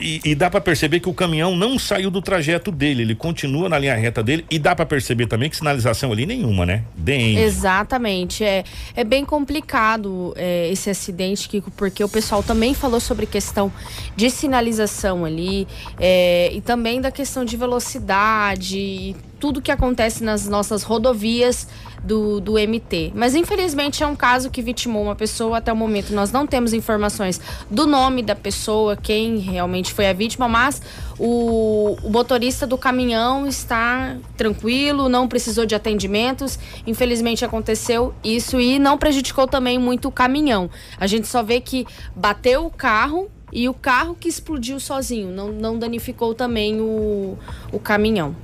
e, e dá pra perceber que o caminhão não saiu do trajeto dele, ele continua na linha reta dele e dá pra perceber também que sinalização ali nenhuma, né? Nem. Exatamente. É, é bem complicado é, esse acidente, Kiko, porque o pessoal também falou sobre questão de sinalização ali é, e também da questão de velocidade tudo que acontece nas nossas rodovias do, do MT. Mas infelizmente é um caso que vitimou uma pessoa. Até o momento nós não temos informações do nome da pessoa, quem realmente foi a vítima, mas o, o motorista do caminhão está tranquilo, não precisou de atendimentos. Infelizmente aconteceu isso e não prejudicou também muito o caminhão. A gente só vê que bateu o carro e o carro que explodiu sozinho, não, não danificou também o, o caminhão.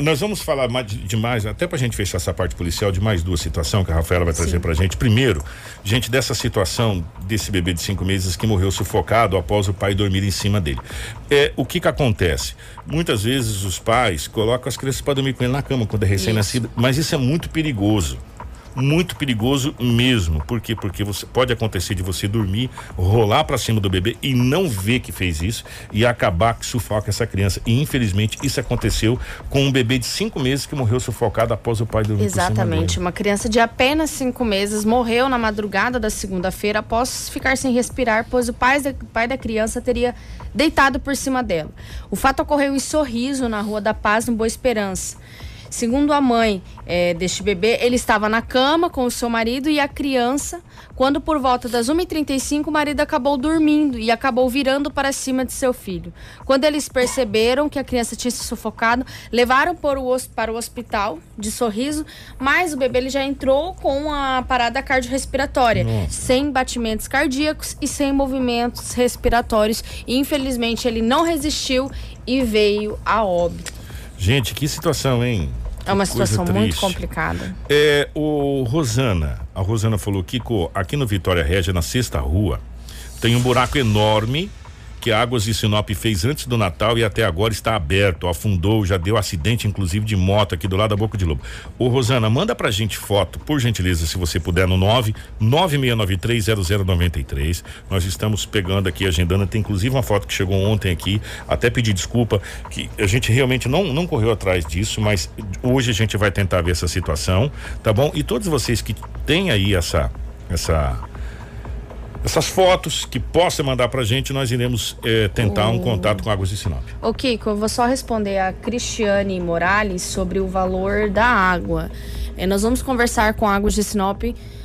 Nós vamos falar mais de, de mais, até pra gente fechar essa parte policial, de mais duas situações que a Rafaela vai trazer Sim. pra gente. Primeiro, gente, dessa situação desse bebê de cinco meses que morreu sufocado após o pai dormir em cima dele. É, o que que acontece? Muitas vezes os pais colocam as crianças para dormir com ele na cama quando é recém-nascido, mas isso é muito perigoso. Muito perigoso mesmo. Por quê? Porque você, pode acontecer de você dormir, rolar pra cima do bebê e não ver que fez isso e acabar que sufoca essa criança. E infelizmente isso aconteceu com um bebê de cinco meses que morreu sufocado após o pai dormir Exatamente. Uma criança de apenas cinco meses morreu na madrugada da segunda-feira após ficar sem respirar, pois o pai da, pai da criança teria deitado por cima dela. O fato ocorreu em Sorriso, na Rua da Paz, no Boa Esperança. Segundo a mãe eh, deste bebê, ele estava na cama com o seu marido e a criança, quando por volta das 1h35 o marido acabou dormindo e acabou virando para cima de seu filho. Quando eles perceberam que a criança tinha se sufocado, levaram para o hospital de Sorriso, mas o bebê ele já entrou com a parada cardiorrespiratória, sem batimentos cardíacos e sem movimentos respiratórios. E, infelizmente ele não resistiu e veio a óbito. Gente, que situação, hein? É uma situação muito complicada. É, o Rosana, a Rosana falou, Kiko, aqui no Vitória Régia, na sexta rua, tem um buraco enorme que Águas de Sinop fez antes do Natal e até agora está aberto, afundou, já deu acidente inclusive de moto aqui do lado da Boca de Lobo. Ô Rosana, manda pra gente foto, por gentileza, se você puder, no 9 96930093. Nós estamos pegando aqui, agendando, tem inclusive uma foto que chegou ontem aqui, até pedir desculpa, que a gente realmente não, não correu atrás disso, mas hoje a gente vai tentar ver essa situação, tá bom? E todos vocês que têm aí essa essa essas fotos que possa mandar pra gente, nós iremos eh, tentar um contato com Águas de Sinop. Ô Kiko, eu vou só responder a Cristiane Morales sobre o valor da água. Eh, nós vamos conversar com a Águas de Sinop,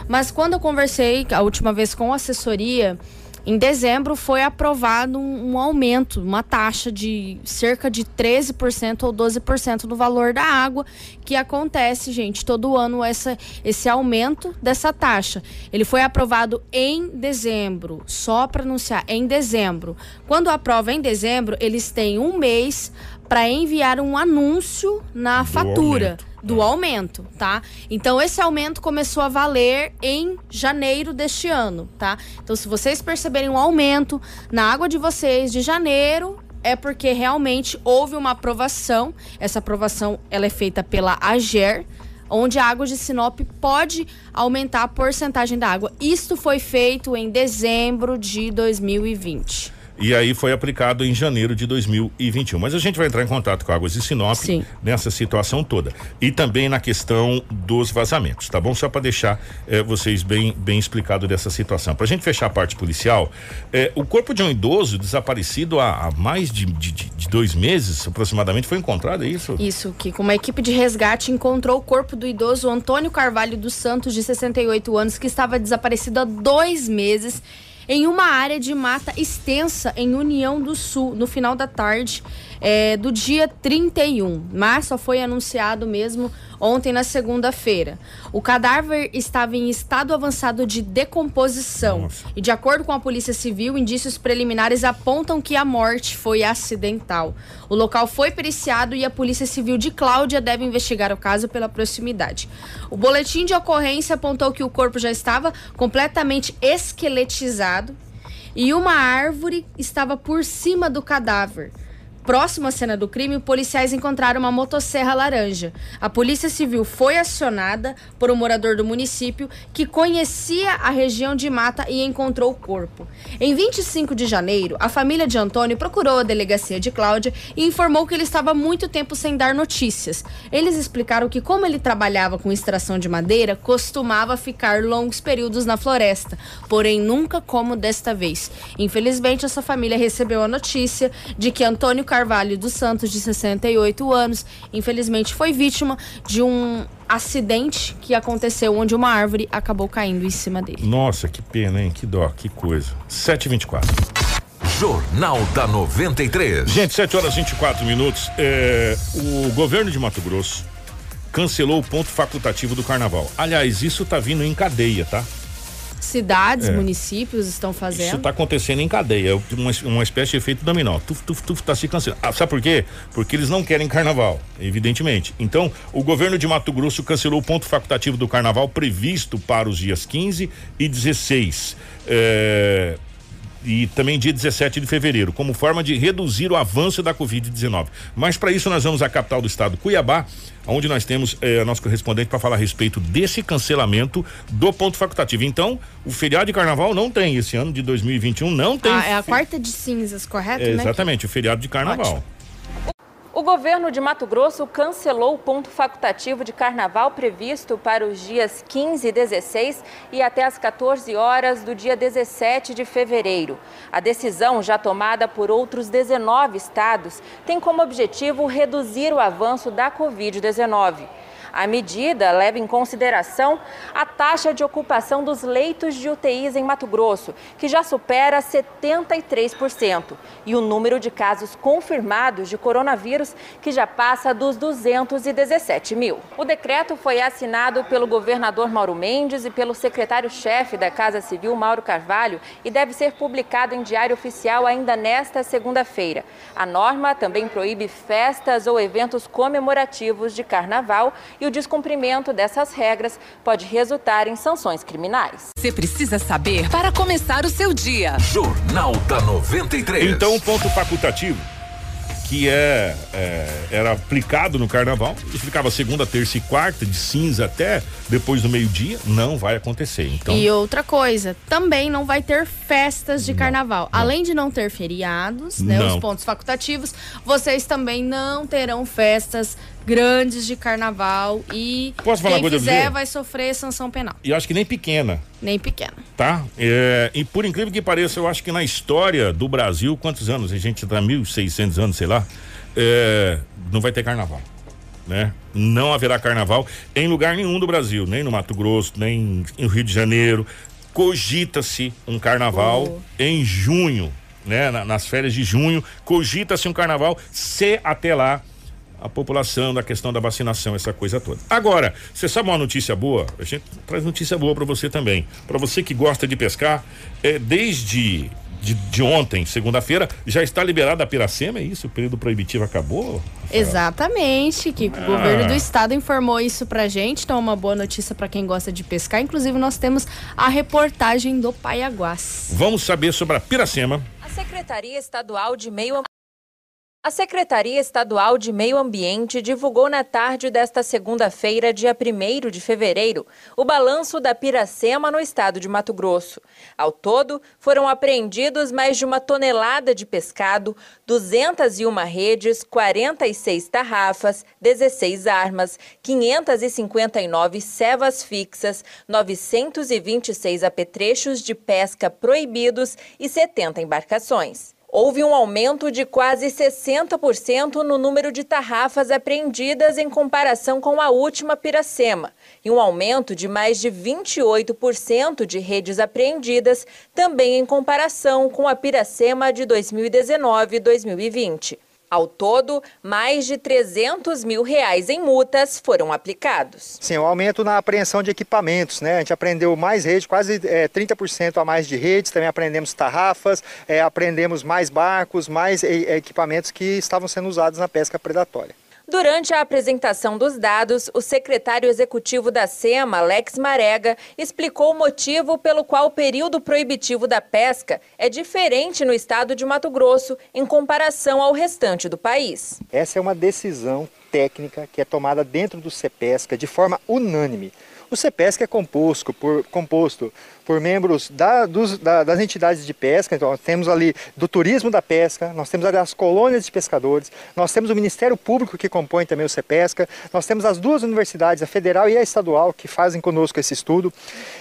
mas quando eu conversei a última vez com a assessoria, Em dezembro foi aprovado um, um, aumento, uma taxa de cerca de 13% ou 12% do valor da água, que acontece, gente, todo ano essa, esse aumento dessa taxa. Ele foi aprovado em dezembro, só para anunciar, em dezembro. Quando aprova em dezembro, eles têm um mês para enviar um anúncio na Do fatura. aumento. Do aumento, tá? Então esse aumento começou a valer em janeiro deste ano, tá? Então se vocês perceberem um aumento na água de vocês de janeiro, é porque realmente houve uma aprovação. Essa aprovação ela é feita pela AGER, onde a água de Sinop pode aumentar a porcentagem da água. Isto foi feito em dezembro de 2020. E aí foi aplicado em janeiro de 2021. Mas a gente vai entrar em contato com a Águas de Sinop Sim. nessa situação toda. E também na questão dos vazamentos, tá bom? Só para deixar eh, vocês bem, bem explicado dessa situação. Pra gente fechar a parte policial, eh, o corpo de um idoso desaparecido há, há mais de, de, de- de dois meses aproximadamente foi encontrado, é isso? Isso, que uma equipe de resgate encontrou o corpo do idoso Antônio Carvalho dos Santos, de 68 anos, que estava desaparecido há dois meses em uma área de mata extensa em União do Sul, no final da tarde é, do dia 31. Mas só foi anunciado mesmo ontem, na segunda-feira. O cadáver estava em estado avançado de decomposição. Nossa. E de acordo com a Polícia Civil, indícios preliminares apontam que a morte foi acidental. O local foi periciado e a Polícia Civil de Cláudia deve investigar o caso pela proximidade. O boletim de ocorrência apontou que o corpo já estava completamente esqueletizado e uma árvore estava por cima do cadáver. Próximo à cena do crime, policiais encontraram uma motosserra laranja. A Polícia Civil foi acionada por um morador do município que conhecia a região de mata e encontrou o corpo. Em 25 de janeiro, a família de Antônio procurou a delegacia de Cláudia e informou que ele estava muito tempo sem dar notícias. Eles explicaram que, como ele trabalhava com extração de madeira, costumava ficar longos períodos na floresta, porém nunca como desta vez. Infelizmente, essa família recebeu a notícia de que Antônio Carvalho dos Santos, de 68 anos, infelizmente foi vítima de um acidente que aconteceu onde uma árvore acabou caindo em cima dele. Nossa, que pena, hein? Que dó, que coisa. 724. Jornal da 93. Gente, 7 horas e 24 minutos. É, o governo de Mato Grosso cancelou o ponto facultativo do carnaval. Aliás, isso tá vindo em cadeia, tá? Cidades, É. municípios estão Isso fazendo. tá acontecendo em cadeia, é uma, uma espécie de efeito dominó. Tuf, tuf, tuf, tá se cancelando. Ah, sabe por quê? Porque eles não querem carnaval, evidentemente. Então, o governo de Mato Grosso cancelou o ponto facultativo do carnaval previsto para os dias 15 e 16. É, e também dia 17 de fevereiro, como forma de reduzir o avanço da Covid-19. Mas para isso nós vamos à capital do estado, Cuiabá, onde nós temos eh, nosso correspondente para falar a respeito desse cancelamento do ponto facultativo. Então, o feriado de carnaval não tem esse ano de 2021, não tem. Ah, é a quarta de cinzas, correto? É, né? exatamente, o feriado de carnaval. Ótimo. O governo de Mato Grosso cancelou o ponto facultativo de carnaval previsto para os dias 15 e 16 e até as 14 horas do dia 17 de fevereiro. A decisão, já tomada por outros 19 estados, tem como objetivo reduzir o avanço da Covid-19. A medida leva em consideração a taxa de ocupação dos leitos de UTIs em Mato Grosso, que já supera 73%, e o número de casos confirmados de coronavírus, que já passa dos 217 mil. O decreto foi assinado pelo governador Mauro Mendes e pelo secretário-chefe da Casa Civil, Mauro Carvalho, e deve ser publicado em Diário Oficial ainda nesta segunda-feira. A norma também proíbe festas ou eventos comemorativos de carnaval e o descumprimento dessas regras pode resultar em sanções criminais. Você precisa saber para começar o seu dia. Jornal da 93. Então, o ponto facultativo, que é, é, era aplicado no carnaval, e ficava segunda, terça e quarta, de cinza até depois do meio-dia, não vai acontecer. Então, E outra coisa, também não vai ter festas de carnaval. Além de não ter feriados, né, Não. os pontos facultativos, vocês também não terão festas grandes de carnaval e Posso falar quem você? vai sofrer sanção penal, e eu acho que nem pequena. nem pequena. tá? É, e por incrível que pareça, eu acho que na história do Brasil, quantos anos? A gente tá 1.600 anos, sei lá, é, não vai ter carnaval, né? Não haverá carnaval em lugar nenhum do Brasil, nem no Mato Grosso, nem no Rio de Janeiro. cogita-se um carnaval Oh. em junho, né? Na- nas férias de junho, cogita-se um carnaval se até lá a população, da questão da vacinação, essa coisa toda. Agora, você sabe uma notícia boa? A gente traz notícia boa para você também. Para você que gosta de pescar, é, desde de, de ontem, segunda-feira, já está liberada a piracema, é isso? O período proibitivo acabou? Exatamente, que Ah. o governo do estado informou isso pra gente, então é uma boa notícia pra quem gosta de pescar. Inclusive, nós temos a reportagem do Paiaguás. Vamos saber sobre a piracema. A Secretaria Estadual de Meio Ambiente. A Secretaria Estadual de Meio Ambiente divulgou na tarde desta segunda-feira, dia 1 de fevereiro, o balanço da piracema no estado de Mato Grosso. Ao todo, foram apreendidos mais de uma tonelada de pescado, 201 redes, 46 tarrafas, 16 armas, 559 cevas fixas, 926 apetrechos de pesca proibidos e 70 embarcações. Houve um aumento de quase 60% no número de tarrafas apreendidas em comparação com a última piracema, e um aumento de mais de 28% de redes apreendidas também em comparação com a piracema de 2019 e 2020. Ao todo, mais de 300 mil reais em multas foram aplicados. Sim, o aumento na apreensão de equipamentos, né? A gente aprendeu mais redes, quase é, 30% a mais de redes, também aprendemos tarrafas, é, aprendemos mais barcos, mais e- equipamentos que estavam sendo usados na pesca predatória. Durante a apresentação dos dados, o secretário executivo da SEMA, Alex Marega, explicou o motivo pelo qual o período proibitivo da pesca é diferente no estado de Mato Grosso em comparação ao restante do país. Essa é uma decisão técnica que é tomada dentro do CEPESCA de forma unânime. O CEPESCA é composto por, composto por membros da- dos- da- das entidades de pesca, então nós temos ali do turismo da pesca, nós temos ali as colônias de pescadores, nós temos o Ministério Público que compõe também o CEPESCA, nós temos as duas universidades, a federal e a estadual, que fazem conosco esse estudo.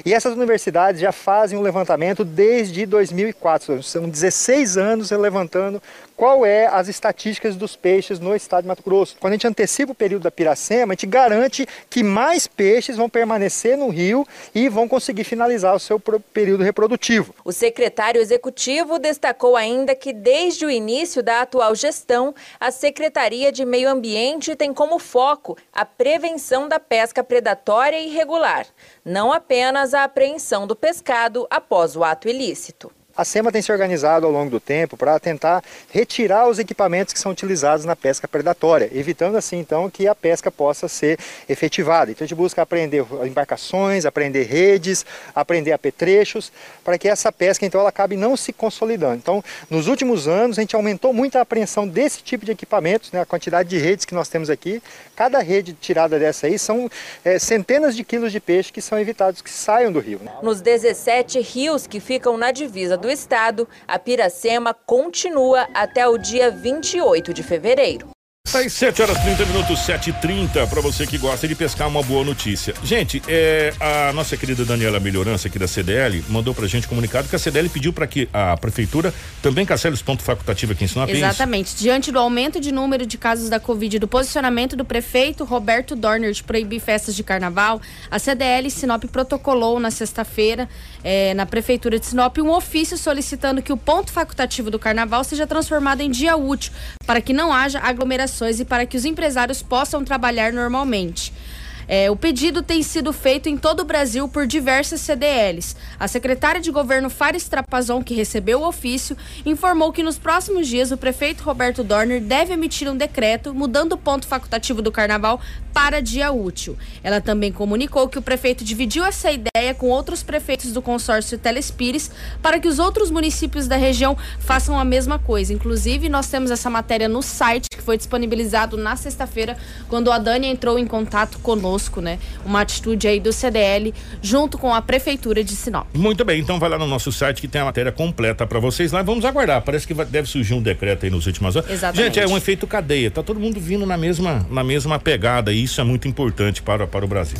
E essas universidades já fazem um levantamento desde 2004, são 16 anos levantando qual é as estatísticas dos peixes no estado de Mato Grosso. Quando a gente antecipa o período da piracema, a gente garante que mais peixes vão permanecer no rio e vão conseguir finalizar o seu pro- período reprodutivo. O secretário executivo destacou ainda que, desde o início da atual gestão, a Secretaria de Meio Ambiente tem como foco a prevenção da pesca predatória e irregular, não apenas a apreensão do pescado após o ato ilícito. A SEMA tem se organizado ao longo do tempo para tentar retirar os equipamentos que são utilizados na pesca predatória, evitando assim então que a pesca possa ser efetivada. Então a gente busca aprender embarcações, aprender redes, aprender apetrechos, para que essa pesca então ela acabe não se consolidando. Então, nos últimos anos a gente aumentou muito a apreensão desse tipo de equipamentos, né, a quantidade de redes que nós temos aqui. Cada rede tirada dessa aí são eh, centenas de quilos de peixe que são evitados que saiam do rio. né? Nos 17 rios que ficam na divisa do estado, a Piracema continua até o dia 28 de fevereiro. Às 7 horas 30 minutos, 7 e 30 para você que gosta de pescar, uma boa notícia. Gente, é, a nossa querida Daniela Melhorança aqui da CDL mandou pra gente comunicado que a CDL pediu para que a prefeitura também cancele os pontos facultativos aqui em Sinop. é? Exatamente. Diante do aumento de número de casos da Covid e do posicionamento do prefeito Roberto Dorner de proibir festas de carnaval, a CDL Sinop protocolou na sexta-feira, eh, na Prefeitura de Sinop, um ofício solicitando que o ponto facultativo do carnaval seja transformado em dia útil, para que não haja e para que os empresários possam trabalhar normalmente. É, o pedido tem sido feito em todo o Brasil por diversas CDLs. A secretária de governo Fares Trapazon, que recebeu o ofício, informou que nos próximos dias o prefeito Roberto Dorner deve emitir um decreto mudando o ponto facultativo do carnaval para dia útil. Ela também comunicou que o prefeito dividiu essa ideia com outros prefeitos do consórcio Telespires para que os outros municípios da região façam a mesma coisa. Inclusive, nós temos essa matéria no site que foi disponibilizado na sexta-feira, quando a Dani entrou em contato conosco, né? Uma atitude aí do CDL junto com a prefeitura de Sinop. Muito bem, então vai lá no nosso site que tem a matéria completa para vocês lá. Vamos aguardar. Parece que vai- deve surgir um decreto aí nos últimas horas. Exatamente. Gente, é um efeito cadeia. Tá todo mundo vindo na mesma, na mesma pegada e isso é muito importante para, para o Brasil.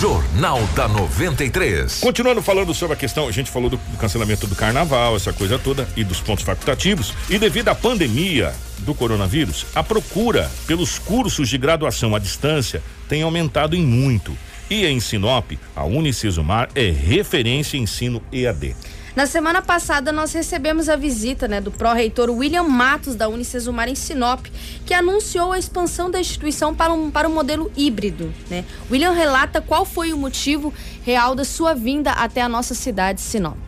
Jornal da 93. Continuando falando sobre a questão, a gente falou do, do cancelamento do carnaval, essa coisa toda, e dos pontos facultativos. E devido à pandemia do coronavírus, a procura pelos cursos de graduação à distância tem aumentado em muito. E em Sinop, a Unicesumar é referência em ensino EAD. Na semana passada, nós recebemos a visita né, do pró-reitor William Matos, da Unicesumar em Sinop, que anunciou a expansão da instituição para um, para um modelo híbrido. Né? William relata qual foi o motivo real da sua vinda até a nossa cidade, Sinop.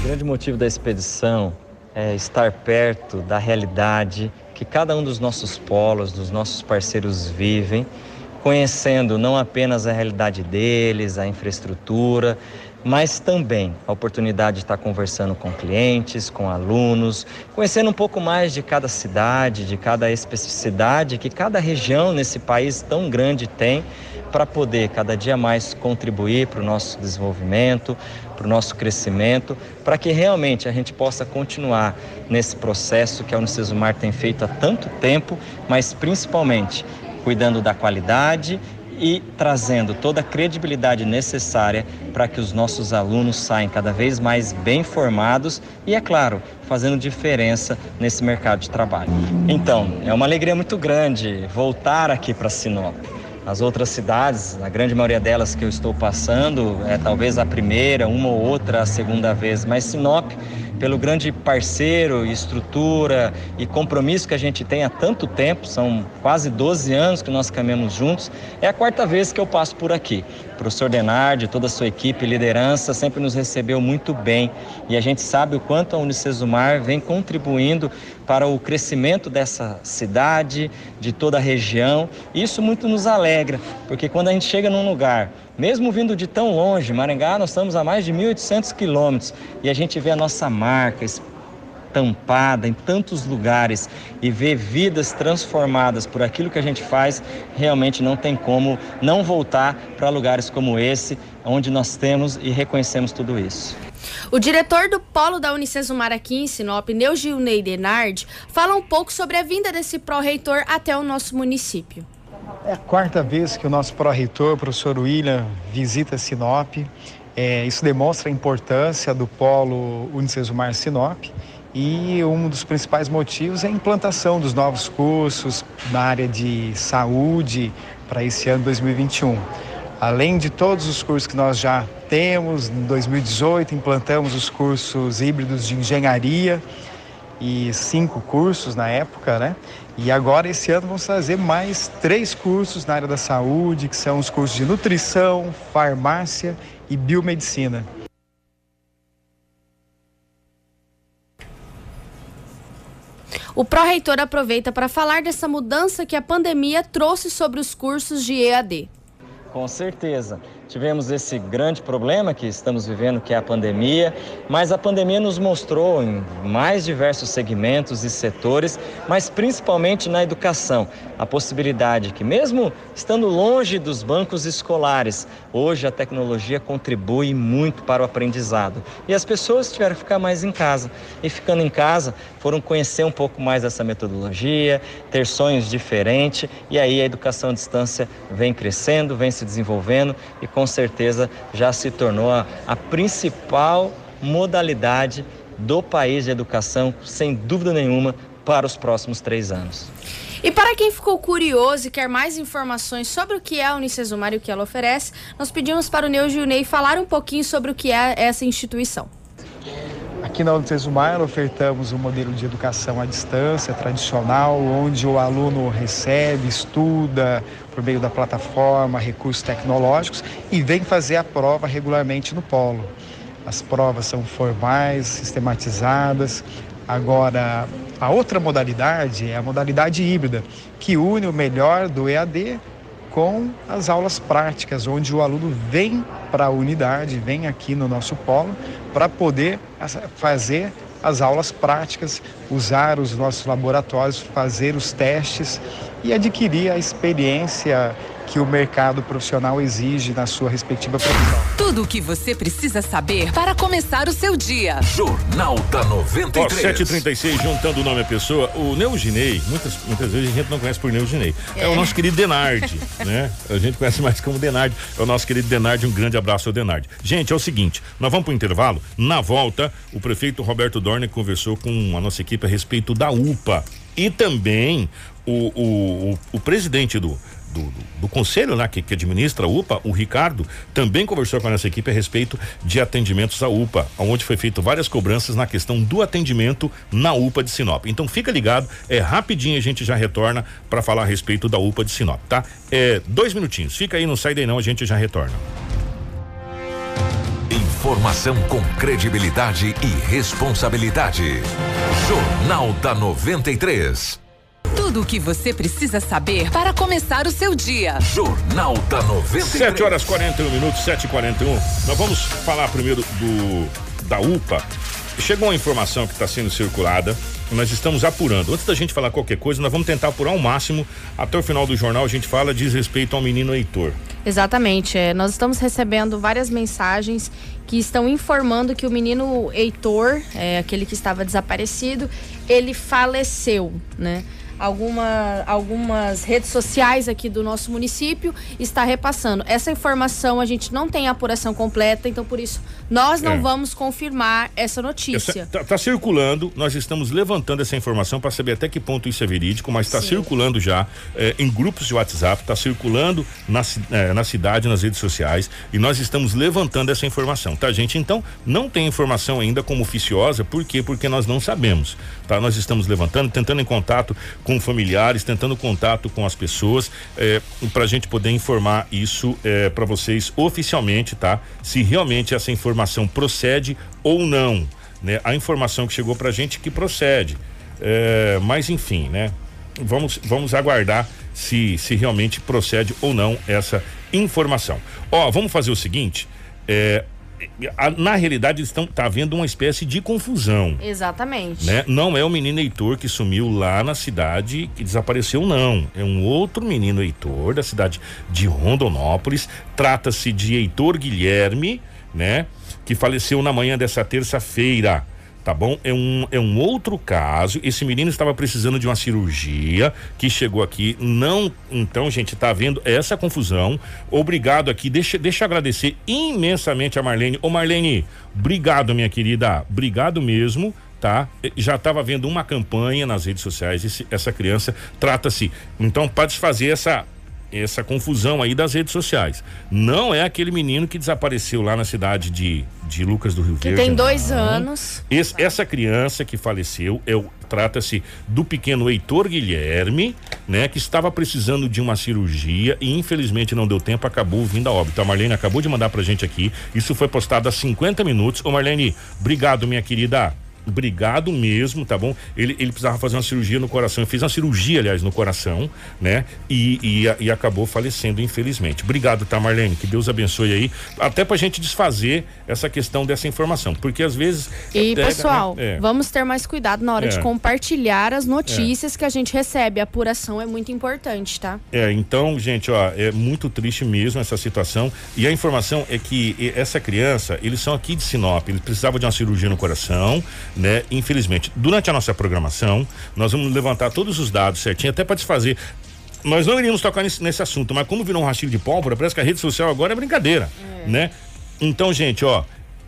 O grande motivo da expedição é estar perto da realidade que cada um dos nossos polos, dos nossos parceiros vivem, conhecendo não apenas a realidade deles, a infraestrutura, mas também a oportunidade de estar conversando com clientes, com alunos, conhecendo um pouco mais de cada cidade, de cada especificidade que cada região nesse país tão grande tem, para poder cada dia mais contribuir para o nosso desenvolvimento, para o nosso crescimento, para que realmente a gente possa continuar nesse processo que a Unicesumar tem feito há tanto tempo, mas principalmente cuidando da qualidade e trazendo toda a credibilidade necessária para que os nossos alunos saiam cada vez mais bem formados e, é claro, fazendo diferença nesse mercado de trabalho. Então, é uma alegria muito grande voltar aqui para Sinop. As outras cidades, a grande maioria delas que eu estou passando, é talvez a primeira, uma ou outra a segunda vez, mas Sinop pelo grande parceiro, estrutura e compromisso que a gente tem há tanto tempo, são quase 12 anos que nós caminhamos juntos. É a quarta vez que eu passo por aqui. O professor Denardi, toda a sua equipe, liderança, sempre nos recebeu muito bem e a gente sabe o quanto a Unicesumar vem contribuindo para o crescimento dessa cidade, de toda a região. Isso muito nos alegra, porque quando a gente chega num lugar mesmo vindo de tão longe, Maringá, nós estamos a mais de 1.800 quilômetros e a gente vê a nossa marca estampada em tantos lugares e ver vidas transformadas por aquilo que a gente faz, realmente não tem como não voltar para lugares como esse, onde nós temos e reconhecemos tudo isso. O diretor do Polo da Unicesumar aqui em Sinop, Neugilney Denard, fala um pouco sobre a vinda desse pró-reitor até o nosso município. É a quarta vez que o nosso pró-reitor, professor William, visita Sinop. É, isso demonstra a importância do polo Unicesumar Sinop e um dos principais motivos é a implantação dos novos cursos na área de saúde para esse ano 2021. Além de todos os cursos que nós já temos, em 2018 implantamos os cursos híbridos de engenharia e cinco cursos na época, né? E agora, esse ano, vamos fazer mais três cursos na área da saúde, que são os cursos de nutrição, farmácia e biomedicina. O pró-reitor aproveita para falar dessa mudança que a pandemia trouxe sobre os cursos de EAD. Com certeza tivemos esse grande problema que estamos vivendo, que é a pandemia, mas a pandemia nos mostrou em mais diversos segmentos e setores, mas principalmente na educação, a possibilidade que, mesmo estando longe dos bancos escolares, hoje a tecnologia contribui muito para o aprendizado. E as pessoas tiveram que ficar mais em casa. E ficando em casa, foram conhecer um pouco mais dessa metodologia, ter sonhos diferentes, e aí a educação à distância vem crescendo, vem se desenvolvendo e com com certeza já se tornou a, a principal modalidade do país de educação, sem dúvida nenhuma, para os próximos três anos. E para quem ficou curioso e quer mais informações sobre o que é a Unicesumar e o que ela oferece, nós pedimos para o Neu Gilney falar um pouquinho sobre o que é essa instituição. Aqui na Unicesumar ofertamos um modelo de educação à distância tradicional, onde o aluno recebe, estuda por meio da plataforma, recursos tecnológicos e vem fazer a prova regularmente no polo. As provas são formais, sistematizadas. Agora, a outra modalidade é a modalidade híbrida, que une o melhor do EAD com as aulas práticas, onde o aluno vem para a unidade, vem aqui no nosso polo, para poder fazer as aulas práticas, usar os nossos laboratórios, fazer os testes e adquirir a experiência que o mercado profissional exige na sua respectiva profissão. Tudo o que você precisa saber para começar o seu dia. Jornal da 93. Ó, 736, juntando o nome à pessoa, o Neuginei, muitas, muitas vezes a gente não conhece por Neuginei. É, é o nosso querido Denardi, né? A gente conhece mais como Denardi. É o nosso querido Denardi, um grande abraço ao Denardi. Gente, é o seguinte, nós vamos para o intervalo. Na volta, o prefeito Roberto Dorner conversou com a nossa equipe a respeito da UPA e também o, o, o, o presidente do do, do conselho né, que, que, administra a UPA, o Ricardo, também conversou com a nossa equipe a respeito de atendimentos à UPA, onde foi feito várias cobranças na questão do atendimento na UPA de Sinop. Então fica ligado, é rapidinho a gente já retorna para falar a respeito da UPA de Sinop, tá? É dois minutinhos, fica aí, não sai daí não, a gente já retorna. Informação com credibilidade e responsabilidade. Jornal da 93. Tudo o que você precisa saber para começar o seu dia. Jornal da 93. 7 horas 41 minutos, 7 e 41 Nós vamos falar primeiro do da UPA. Chegou uma informação que está sendo circulada. Nós estamos apurando. Antes da gente falar qualquer coisa, nós vamos tentar apurar ao máximo. Até o final do jornal a gente fala diz respeito ao menino Heitor. Exatamente. É, nós estamos recebendo várias mensagens que estão informando que o menino Heitor, é, aquele que estava desaparecido, ele faleceu, né? Alguma, algumas redes sociais aqui do nosso município está repassando. Essa informação a gente não tem apuração completa, então por isso nós não é. vamos confirmar essa notícia. Está tá circulando, nós estamos levantando essa informação para saber até que ponto isso é verídico, mas está circulando já é, em grupos de WhatsApp, está circulando na, é, na cidade, nas redes sociais, e nós estamos levantando essa informação, tá, gente? Então, não tem informação ainda como oficiosa, por quê? Porque nós não sabemos, tá? Nós estamos levantando, tentando em contato com com familiares, tentando contato com as pessoas, é, para a gente poder informar isso é, para vocês oficialmente, tá? Se realmente essa informação procede ou não, né? A informação que chegou para a gente que procede, é, mas enfim, né? Vamos, vamos aguardar se, se realmente procede ou não essa informação. Ó, vamos fazer o seguinte, é, na realidade estão tá havendo uma espécie de confusão. Exatamente. Né? Não é o menino Heitor que sumiu lá na cidade que desapareceu não, é um outro menino Heitor da cidade de Rondonópolis. Trata-se de Heitor Guilherme, né, que faleceu na manhã dessa terça-feira tá bom? É um, é um outro caso. Esse menino estava precisando de uma cirurgia que chegou aqui. Não, então, gente, tá vendo essa confusão. Obrigado aqui. Deixa, deixa eu agradecer imensamente a Marlene. Ô, Marlene, obrigado, minha querida. Obrigado mesmo tá? Já estava vendo uma campanha nas redes sociais. Esse, essa criança trata-se. Então, pode fazer essa essa confusão aí das redes sociais. Não é aquele menino que desapareceu lá na cidade de, de Lucas do Rio que Verde. Tem dois não. anos. Esse, essa criança que faleceu é trata-se do pequeno Heitor Guilherme, né, que estava precisando de uma cirurgia e infelizmente não deu tempo, acabou vindo a óbito. A Marlene acabou de mandar pra gente aqui. Isso foi postado há 50 minutos. Ô Marlene, obrigado, minha querida obrigado mesmo, tá bom? Ele, ele precisava fazer uma cirurgia no coração, ele fez uma cirurgia, aliás, no coração, né? E, e, e acabou falecendo, infelizmente. Obrigado, tá, Marlene? Que Deus abençoe aí, até pra gente desfazer essa questão dessa informação, porque às vezes. E, pega, pessoal, né? é. vamos ter mais cuidado na hora é. de compartilhar as notícias é. que a gente recebe. A apuração é muito importante, tá? É, então, gente, ó, é muito triste mesmo essa situação. E a informação é que essa criança, eles são aqui de Sinop, eles precisavam de uma cirurgia no coração né? Infelizmente, durante a nossa programação, nós vamos levantar todos os dados certinho, até para desfazer. Nós não iríamos tocar nesse, nesse, assunto, mas como virou um rastilho de pólvora, parece que a rede social agora é brincadeira, é. né? Então, gente, ó,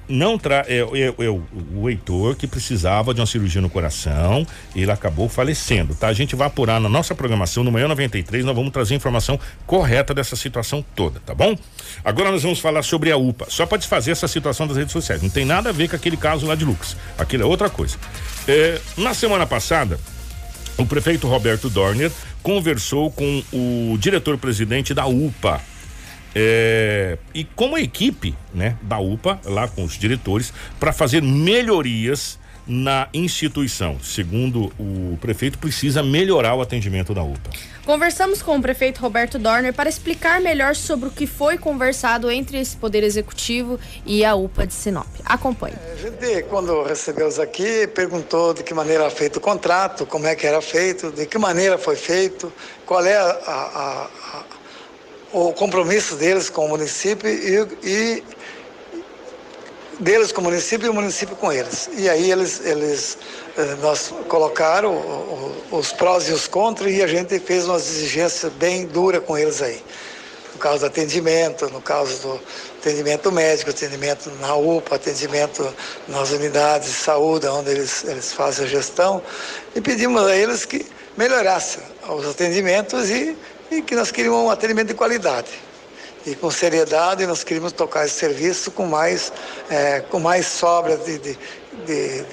não tra é, é, é, o, Heitor que precisava de uma cirurgia no coração, ele acabou falecendo, tá? A gente vai apurar na nossa programação no Manhã 93, nós vamos trazer informação correta dessa situação toda, tá bom? Agora nós vamos falar sobre a UPA, só para desfazer essa situação das redes sociais, não tem nada a ver com aquele caso lá de Lucas, aquilo é outra coisa. É, na semana passada, o prefeito Roberto Dorner conversou com o diretor-presidente da UPA, é, e como equipe né, da UPA, lá com os diretores, para fazer melhorias na instituição. Segundo o prefeito, precisa melhorar o atendimento da UPA. Conversamos com o prefeito Roberto Dorner para explicar melhor sobre o que foi conversado entre esse Poder Executivo e a UPA de Sinop. Acompanhe. A gente, quando recebeu-os aqui, perguntou de que maneira era feito o contrato, como é que era feito, de que maneira foi feito, qual é a, a, a o compromisso deles com o município e, e deles com o município e o município com eles. E aí eles, eles eh, nós colocaram os prós e os contras e a gente fez uma exigência bem dura com eles aí. No caso do atendimento, no caso do atendimento médico, atendimento na UPA, atendimento nas unidades de saúde, onde eles, eles fazem a gestão, e pedimos a eles que melhorassem os atendimentos e e que nós queríamos um atendimento de qualidade. E com seriedade nós queríamos tocar esse serviço com mais, é, com mais sobra de, de, de,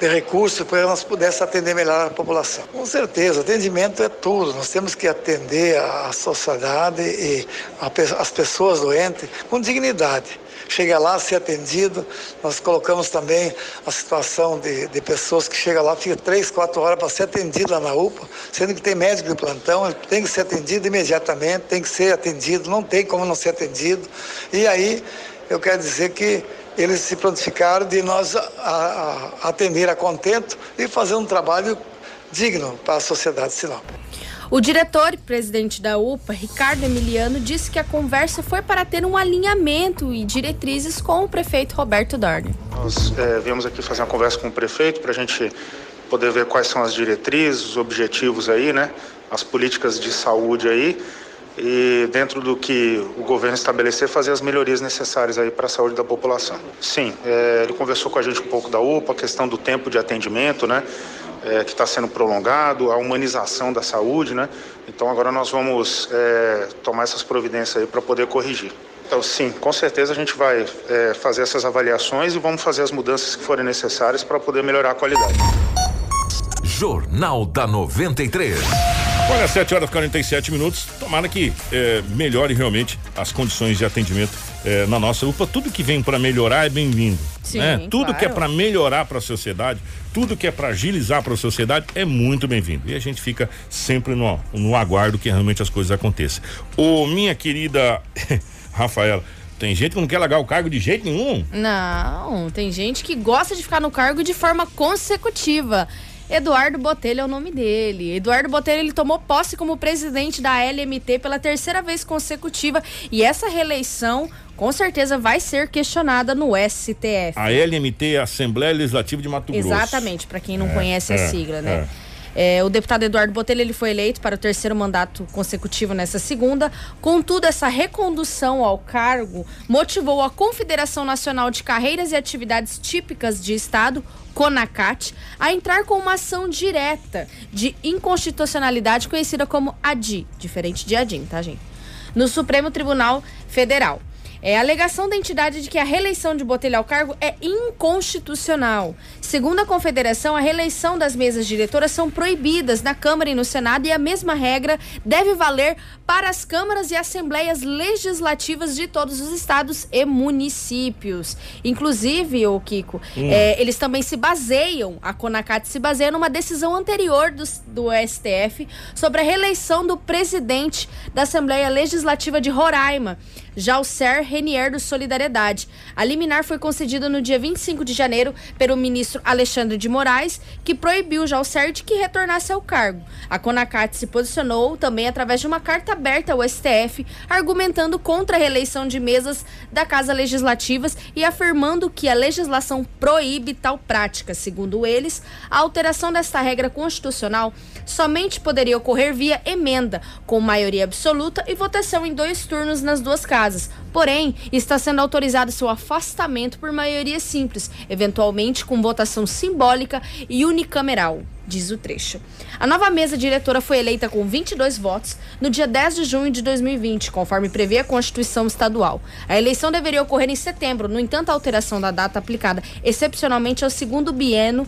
de recursos para que nós pudéssemos atender melhor a população. Com certeza, atendimento é tudo. Nós temos que atender a sociedade e a, as pessoas doentes com dignidade chega lá ser atendido. Nós colocamos também a situação de, de pessoas que chegam lá, fica três, quatro horas para ser atendido lá na UPA, sendo que tem médico de plantão, ele tem que ser atendido imediatamente, tem que ser atendido, não tem como não ser atendido. E aí eu quero dizer que eles se prontificaram de nós a, a, atender a contento e fazer um trabalho digno para a sociedade de Sinop. O diretor e presidente da UPA, Ricardo Emiliano, disse que a conversa foi para ter um alinhamento e diretrizes com o prefeito Roberto Dorner. Nós é, viemos aqui fazer uma conversa com o prefeito para a gente poder ver quais são as diretrizes, os objetivos aí, né? As políticas de saúde aí e dentro do que o governo estabelecer, fazer as melhorias necessárias aí para a saúde da população. Sim, é, ele conversou com a gente um pouco da UPA, a questão do tempo de atendimento, né? É, que está sendo prolongado, a humanização da saúde, né? Então agora nós vamos é, tomar essas providências aí para poder corrigir. Então sim, com certeza a gente vai é, fazer essas avaliações e vamos fazer as mudanças que forem necessárias para poder melhorar a qualidade. Jornal da 93. Olha, 7 horas e 47 minutos. Tomara que é, melhore realmente as condições de atendimento é, na nossa UPA. Tudo que vem para melhorar é bem-vindo. Né? Tudo claro. que é para melhorar para a sociedade, tudo que é para agilizar para a sociedade é muito bem-vindo. E a gente fica sempre no, no aguardo que realmente as coisas aconteçam. Ô, minha querida Rafaela, tem gente que não quer largar o cargo de jeito nenhum? Não, tem gente que gosta de ficar no cargo de forma consecutiva. Eduardo Botelho é o nome dele. Eduardo Botelho ele tomou posse como presidente da LMT pela terceira vez consecutiva e essa reeleição com certeza vai ser questionada no STF. A LMT é a Assembleia Legislativa de Mato Grosso. Exatamente, para quem não é, conhece é, a sigla, né? É. É, o deputado Eduardo Botelho ele foi eleito para o terceiro mandato consecutivo nessa segunda. Contudo, essa recondução ao cargo motivou a Confederação Nacional de Carreiras e Atividades Típicas de Estado, CONACAT, a entrar com uma ação direta de inconstitucionalidade conhecida como ADI, diferente de ADIM, tá, gente? No Supremo Tribunal Federal. É a alegação da entidade de que a reeleição de Botelho ao cargo é inconstitucional. Segundo a Confederação, a reeleição das mesas diretoras são proibidas na Câmara e no Senado e a mesma regra deve valer para as câmaras e assembleias legislativas de todos os estados e municípios. Inclusive, o Kiko, hum. é, eles também se baseiam, a Conacat se baseia numa decisão anterior do, do STF sobre a reeleição do presidente da Assembleia Legislativa de Roraima. Jalcer Renier do Solidariedade. A liminar foi concedida no dia 25 de janeiro pelo ministro Alexandre de Moraes, que proibiu Jalcer de que retornasse ao cargo. A Conacat se posicionou também através de uma carta aberta ao STF, argumentando contra a reeleição de mesas da Casa Legislativas e afirmando que a legislação proíbe tal prática. Segundo eles, a alteração desta regra constitucional somente poderia ocorrer via emenda, com maioria absoluta e votação em dois turnos nas duas casas. Porém, está sendo autorizado seu afastamento por maioria simples, eventualmente com votação simbólica e unicameral diz o trecho. A nova mesa diretora foi eleita com 22 votos no dia 10 de junho de 2020, conforme prevê a Constituição Estadual. A eleição deveria ocorrer em setembro, no entanto, a alteração da data aplicada excepcionalmente ao segundo bieno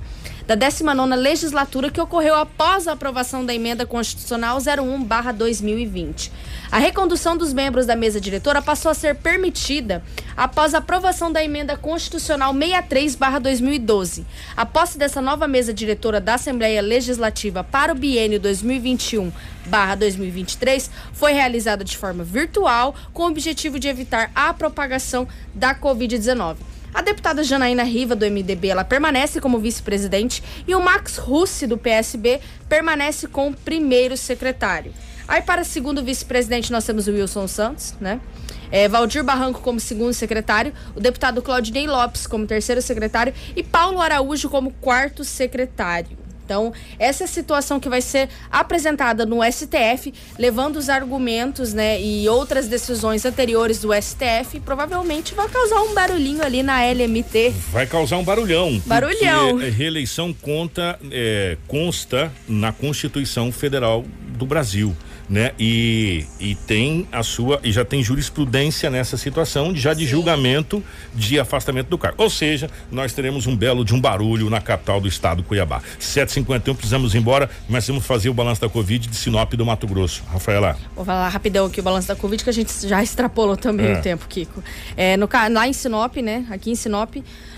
da 19 legislatura que ocorreu após a aprovação da emenda constitucional 01/2020. A recondução dos membros da mesa diretora passou a ser permitida após a aprovação da emenda constitucional 63/2012. A posse dessa nova mesa diretora da Assembleia Legislativa para o biênio 2021 2023 foi realizada de forma virtual com o objetivo de evitar a propagação da Covid-19. A deputada Janaína Riva, do MDB, ela permanece como vice-presidente e o Max Russi, do PSB, permanece como primeiro secretário. Aí, para segundo vice-presidente, nós temos o Wilson Santos, né? É, Valdir Barranco como segundo secretário, o deputado Claudinei Lopes como terceiro secretário e Paulo Araújo como quarto secretário. Então, essa é a situação que vai ser apresentada no STF, levando os argumentos, né, e outras decisões anteriores do STF, provavelmente vai causar um barulhinho ali na LMT. Vai causar um barulhão. Barulhão. reeleição conta, é, consta na Constituição Federal do Brasil. Né? E, e tem a sua e já tem jurisprudência nessa situação já de Sim. julgamento de afastamento do cargo. Ou seja, nós teremos um belo de um barulho na capital do estado Cuiabá. 751 precisamos ir embora, mas vamos fazer o balanço da Covid de Sinop do Mato Grosso. Rafaela. Vou falar rapidão aqui o balanço da Covid que a gente já extrapolou também é. o tempo, Kiko. É, no lá em Sinop, né? Aqui em Sinop,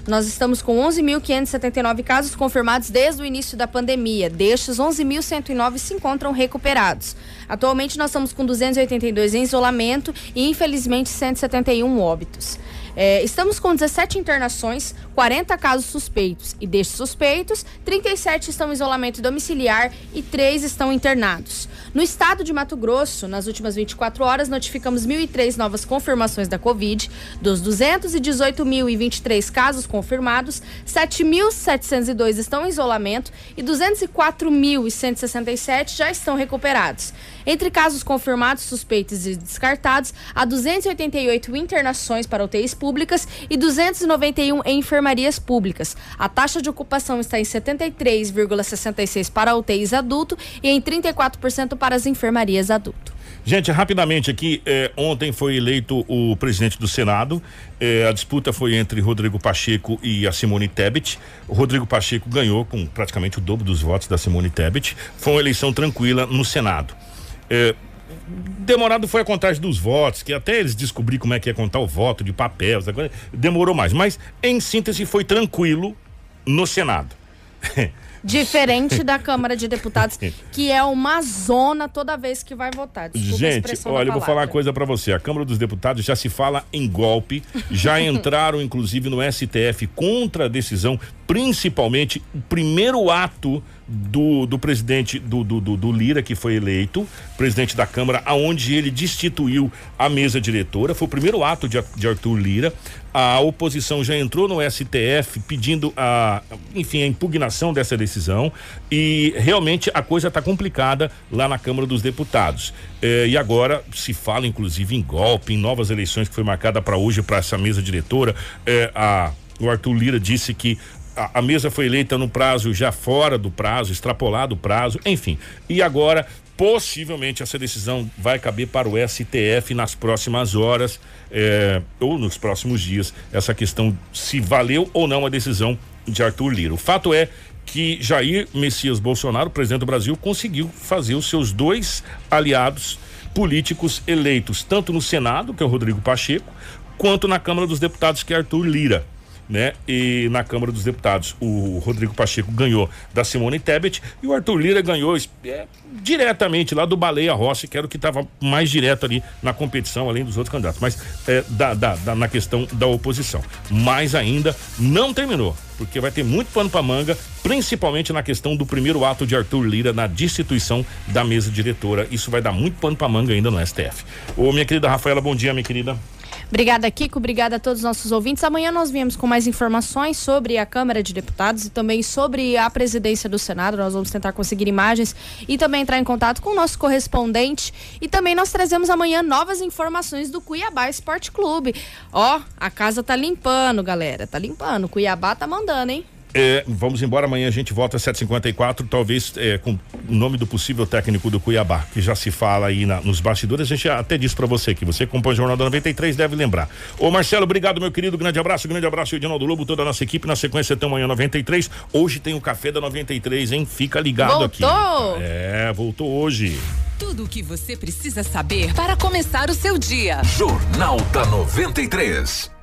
nós estamos com 11.579 casos confirmados desde o início da pandemia. Destes, 11.109 se encontram recuperados. Atualmente, nós estamos com 282 em isolamento e, infelizmente, 171 óbitos. É, estamos com 17 internações, 40 casos suspeitos. E destes suspeitos, 37 estão em isolamento domiciliar e 3 estão internados. No estado de Mato Grosso, nas últimas 24 horas, notificamos 1.003 novas confirmações da Covid. Dos 218.023 casos confirmados, 7.702 estão em isolamento e 204.167 já estão recuperados. Entre casos confirmados, suspeitos e descartados, há 288 internações para UTIs públicas e 291 em enfermarias públicas. A taxa de ocupação está em 73,66 para UTIs adulto e em 34% para as enfermarias adulto. Gente, rapidamente aqui, eh, ontem foi eleito o presidente do Senado. Eh, a disputa foi entre Rodrigo Pacheco e a Simone Tebet. O Rodrigo Pacheco ganhou com praticamente o dobro dos votos da Simone Tebet. Foi uma eleição tranquila no Senado. Eh, demorado foi a contagem dos votos, que até eles descobrir como é que ia contar o voto de papel, demorou mais. Mas, em síntese, foi tranquilo no Senado. Diferente da Câmara de Deputados, que é uma zona toda vez que vai votar. Desculpa Gente, olha, eu vou falar uma coisa para você. A Câmara dos Deputados já se fala em golpe, já entraram inclusive no STF contra a decisão, principalmente o primeiro ato do, do presidente do, do, do, Lira, que foi eleito, presidente da Câmara, aonde ele destituiu a mesa diretora. Foi o primeiro ato de, de Arthur Lira. A oposição já entrou no STF pedindo a, enfim, a impugnação dessa decisão e realmente a coisa está complicada lá na Câmara dos Deputados. Eh, e agora se fala, inclusive, em golpe, em novas eleições que foi marcada para hoje para essa mesa diretora. Eh, a, o Arthur Lira disse que a, a, mesa foi eleita no prazo já fora do prazo, extrapolado o prazo, enfim. E agora, possivelmente, essa decisão vai caber para o STF nas próximas horas eh, ou nos próximos dias, essa questão se valeu ou não a decisão de Arthur Lira. O fato é que Jair Messias Bolsonaro, presidente do Brasil, conseguiu fazer os seus dois aliados políticos eleitos, tanto no Senado, que é o Rodrigo Pacheco, quanto na Câmara dos Deputados, que é Arthur Lira né? E na Câmara dos Deputados, o Rodrigo Pacheco ganhou da Simone Tebet e o Arthur Lira ganhou é, diretamente lá do Baleia Rossi, que era o que estava mais direto ali na competição, além dos outros candidatos, mas é, da, da, da, na questão da oposição. Mas ainda não terminou, porque vai ter muito pano para manga, principalmente na questão do primeiro ato de Arthur Lira na destituição da mesa diretora. Isso vai dar muito pano para manga ainda no STF. Ô, minha querida Rafaela, bom dia, minha querida. Obrigada, Kiko. Obrigada a todos os nossos ouvintes. Amanhã nós viemos com mais informações sobre a Câmara de Deputados e também sobre a presidência do Senado. Nós vamos tentar conseguir imagens e também entrar em contato com o nosso correspondente. E também nós trazemos amanhã novas informações do Cuiabá Esporte Clube. Ó, a casa tá limpando, galera. Tá limpando. Cuiabá tá mandando, hein? É, vamos embora, amanhã a gente volta às 7h54, talvez é, com o nome do possível técnico do Cuiabá, que já se fala aí na, nos bastidores. A gente até disse para você que você acompanha o Jornal da 93, deve lembrar. Ô Marcelo, obrigado, meu querido. Grande abraço, grande abraço, Edinaldo Lobo, toda a nossa equipe. Na sequência tem amanhã 93. Hoje tem o café da 93, hein? Fica ligado voltou. aqui. Voltou! É, voltou hoje. Tudo o que você precisa saber para começar o seu dia. Jornal da 93.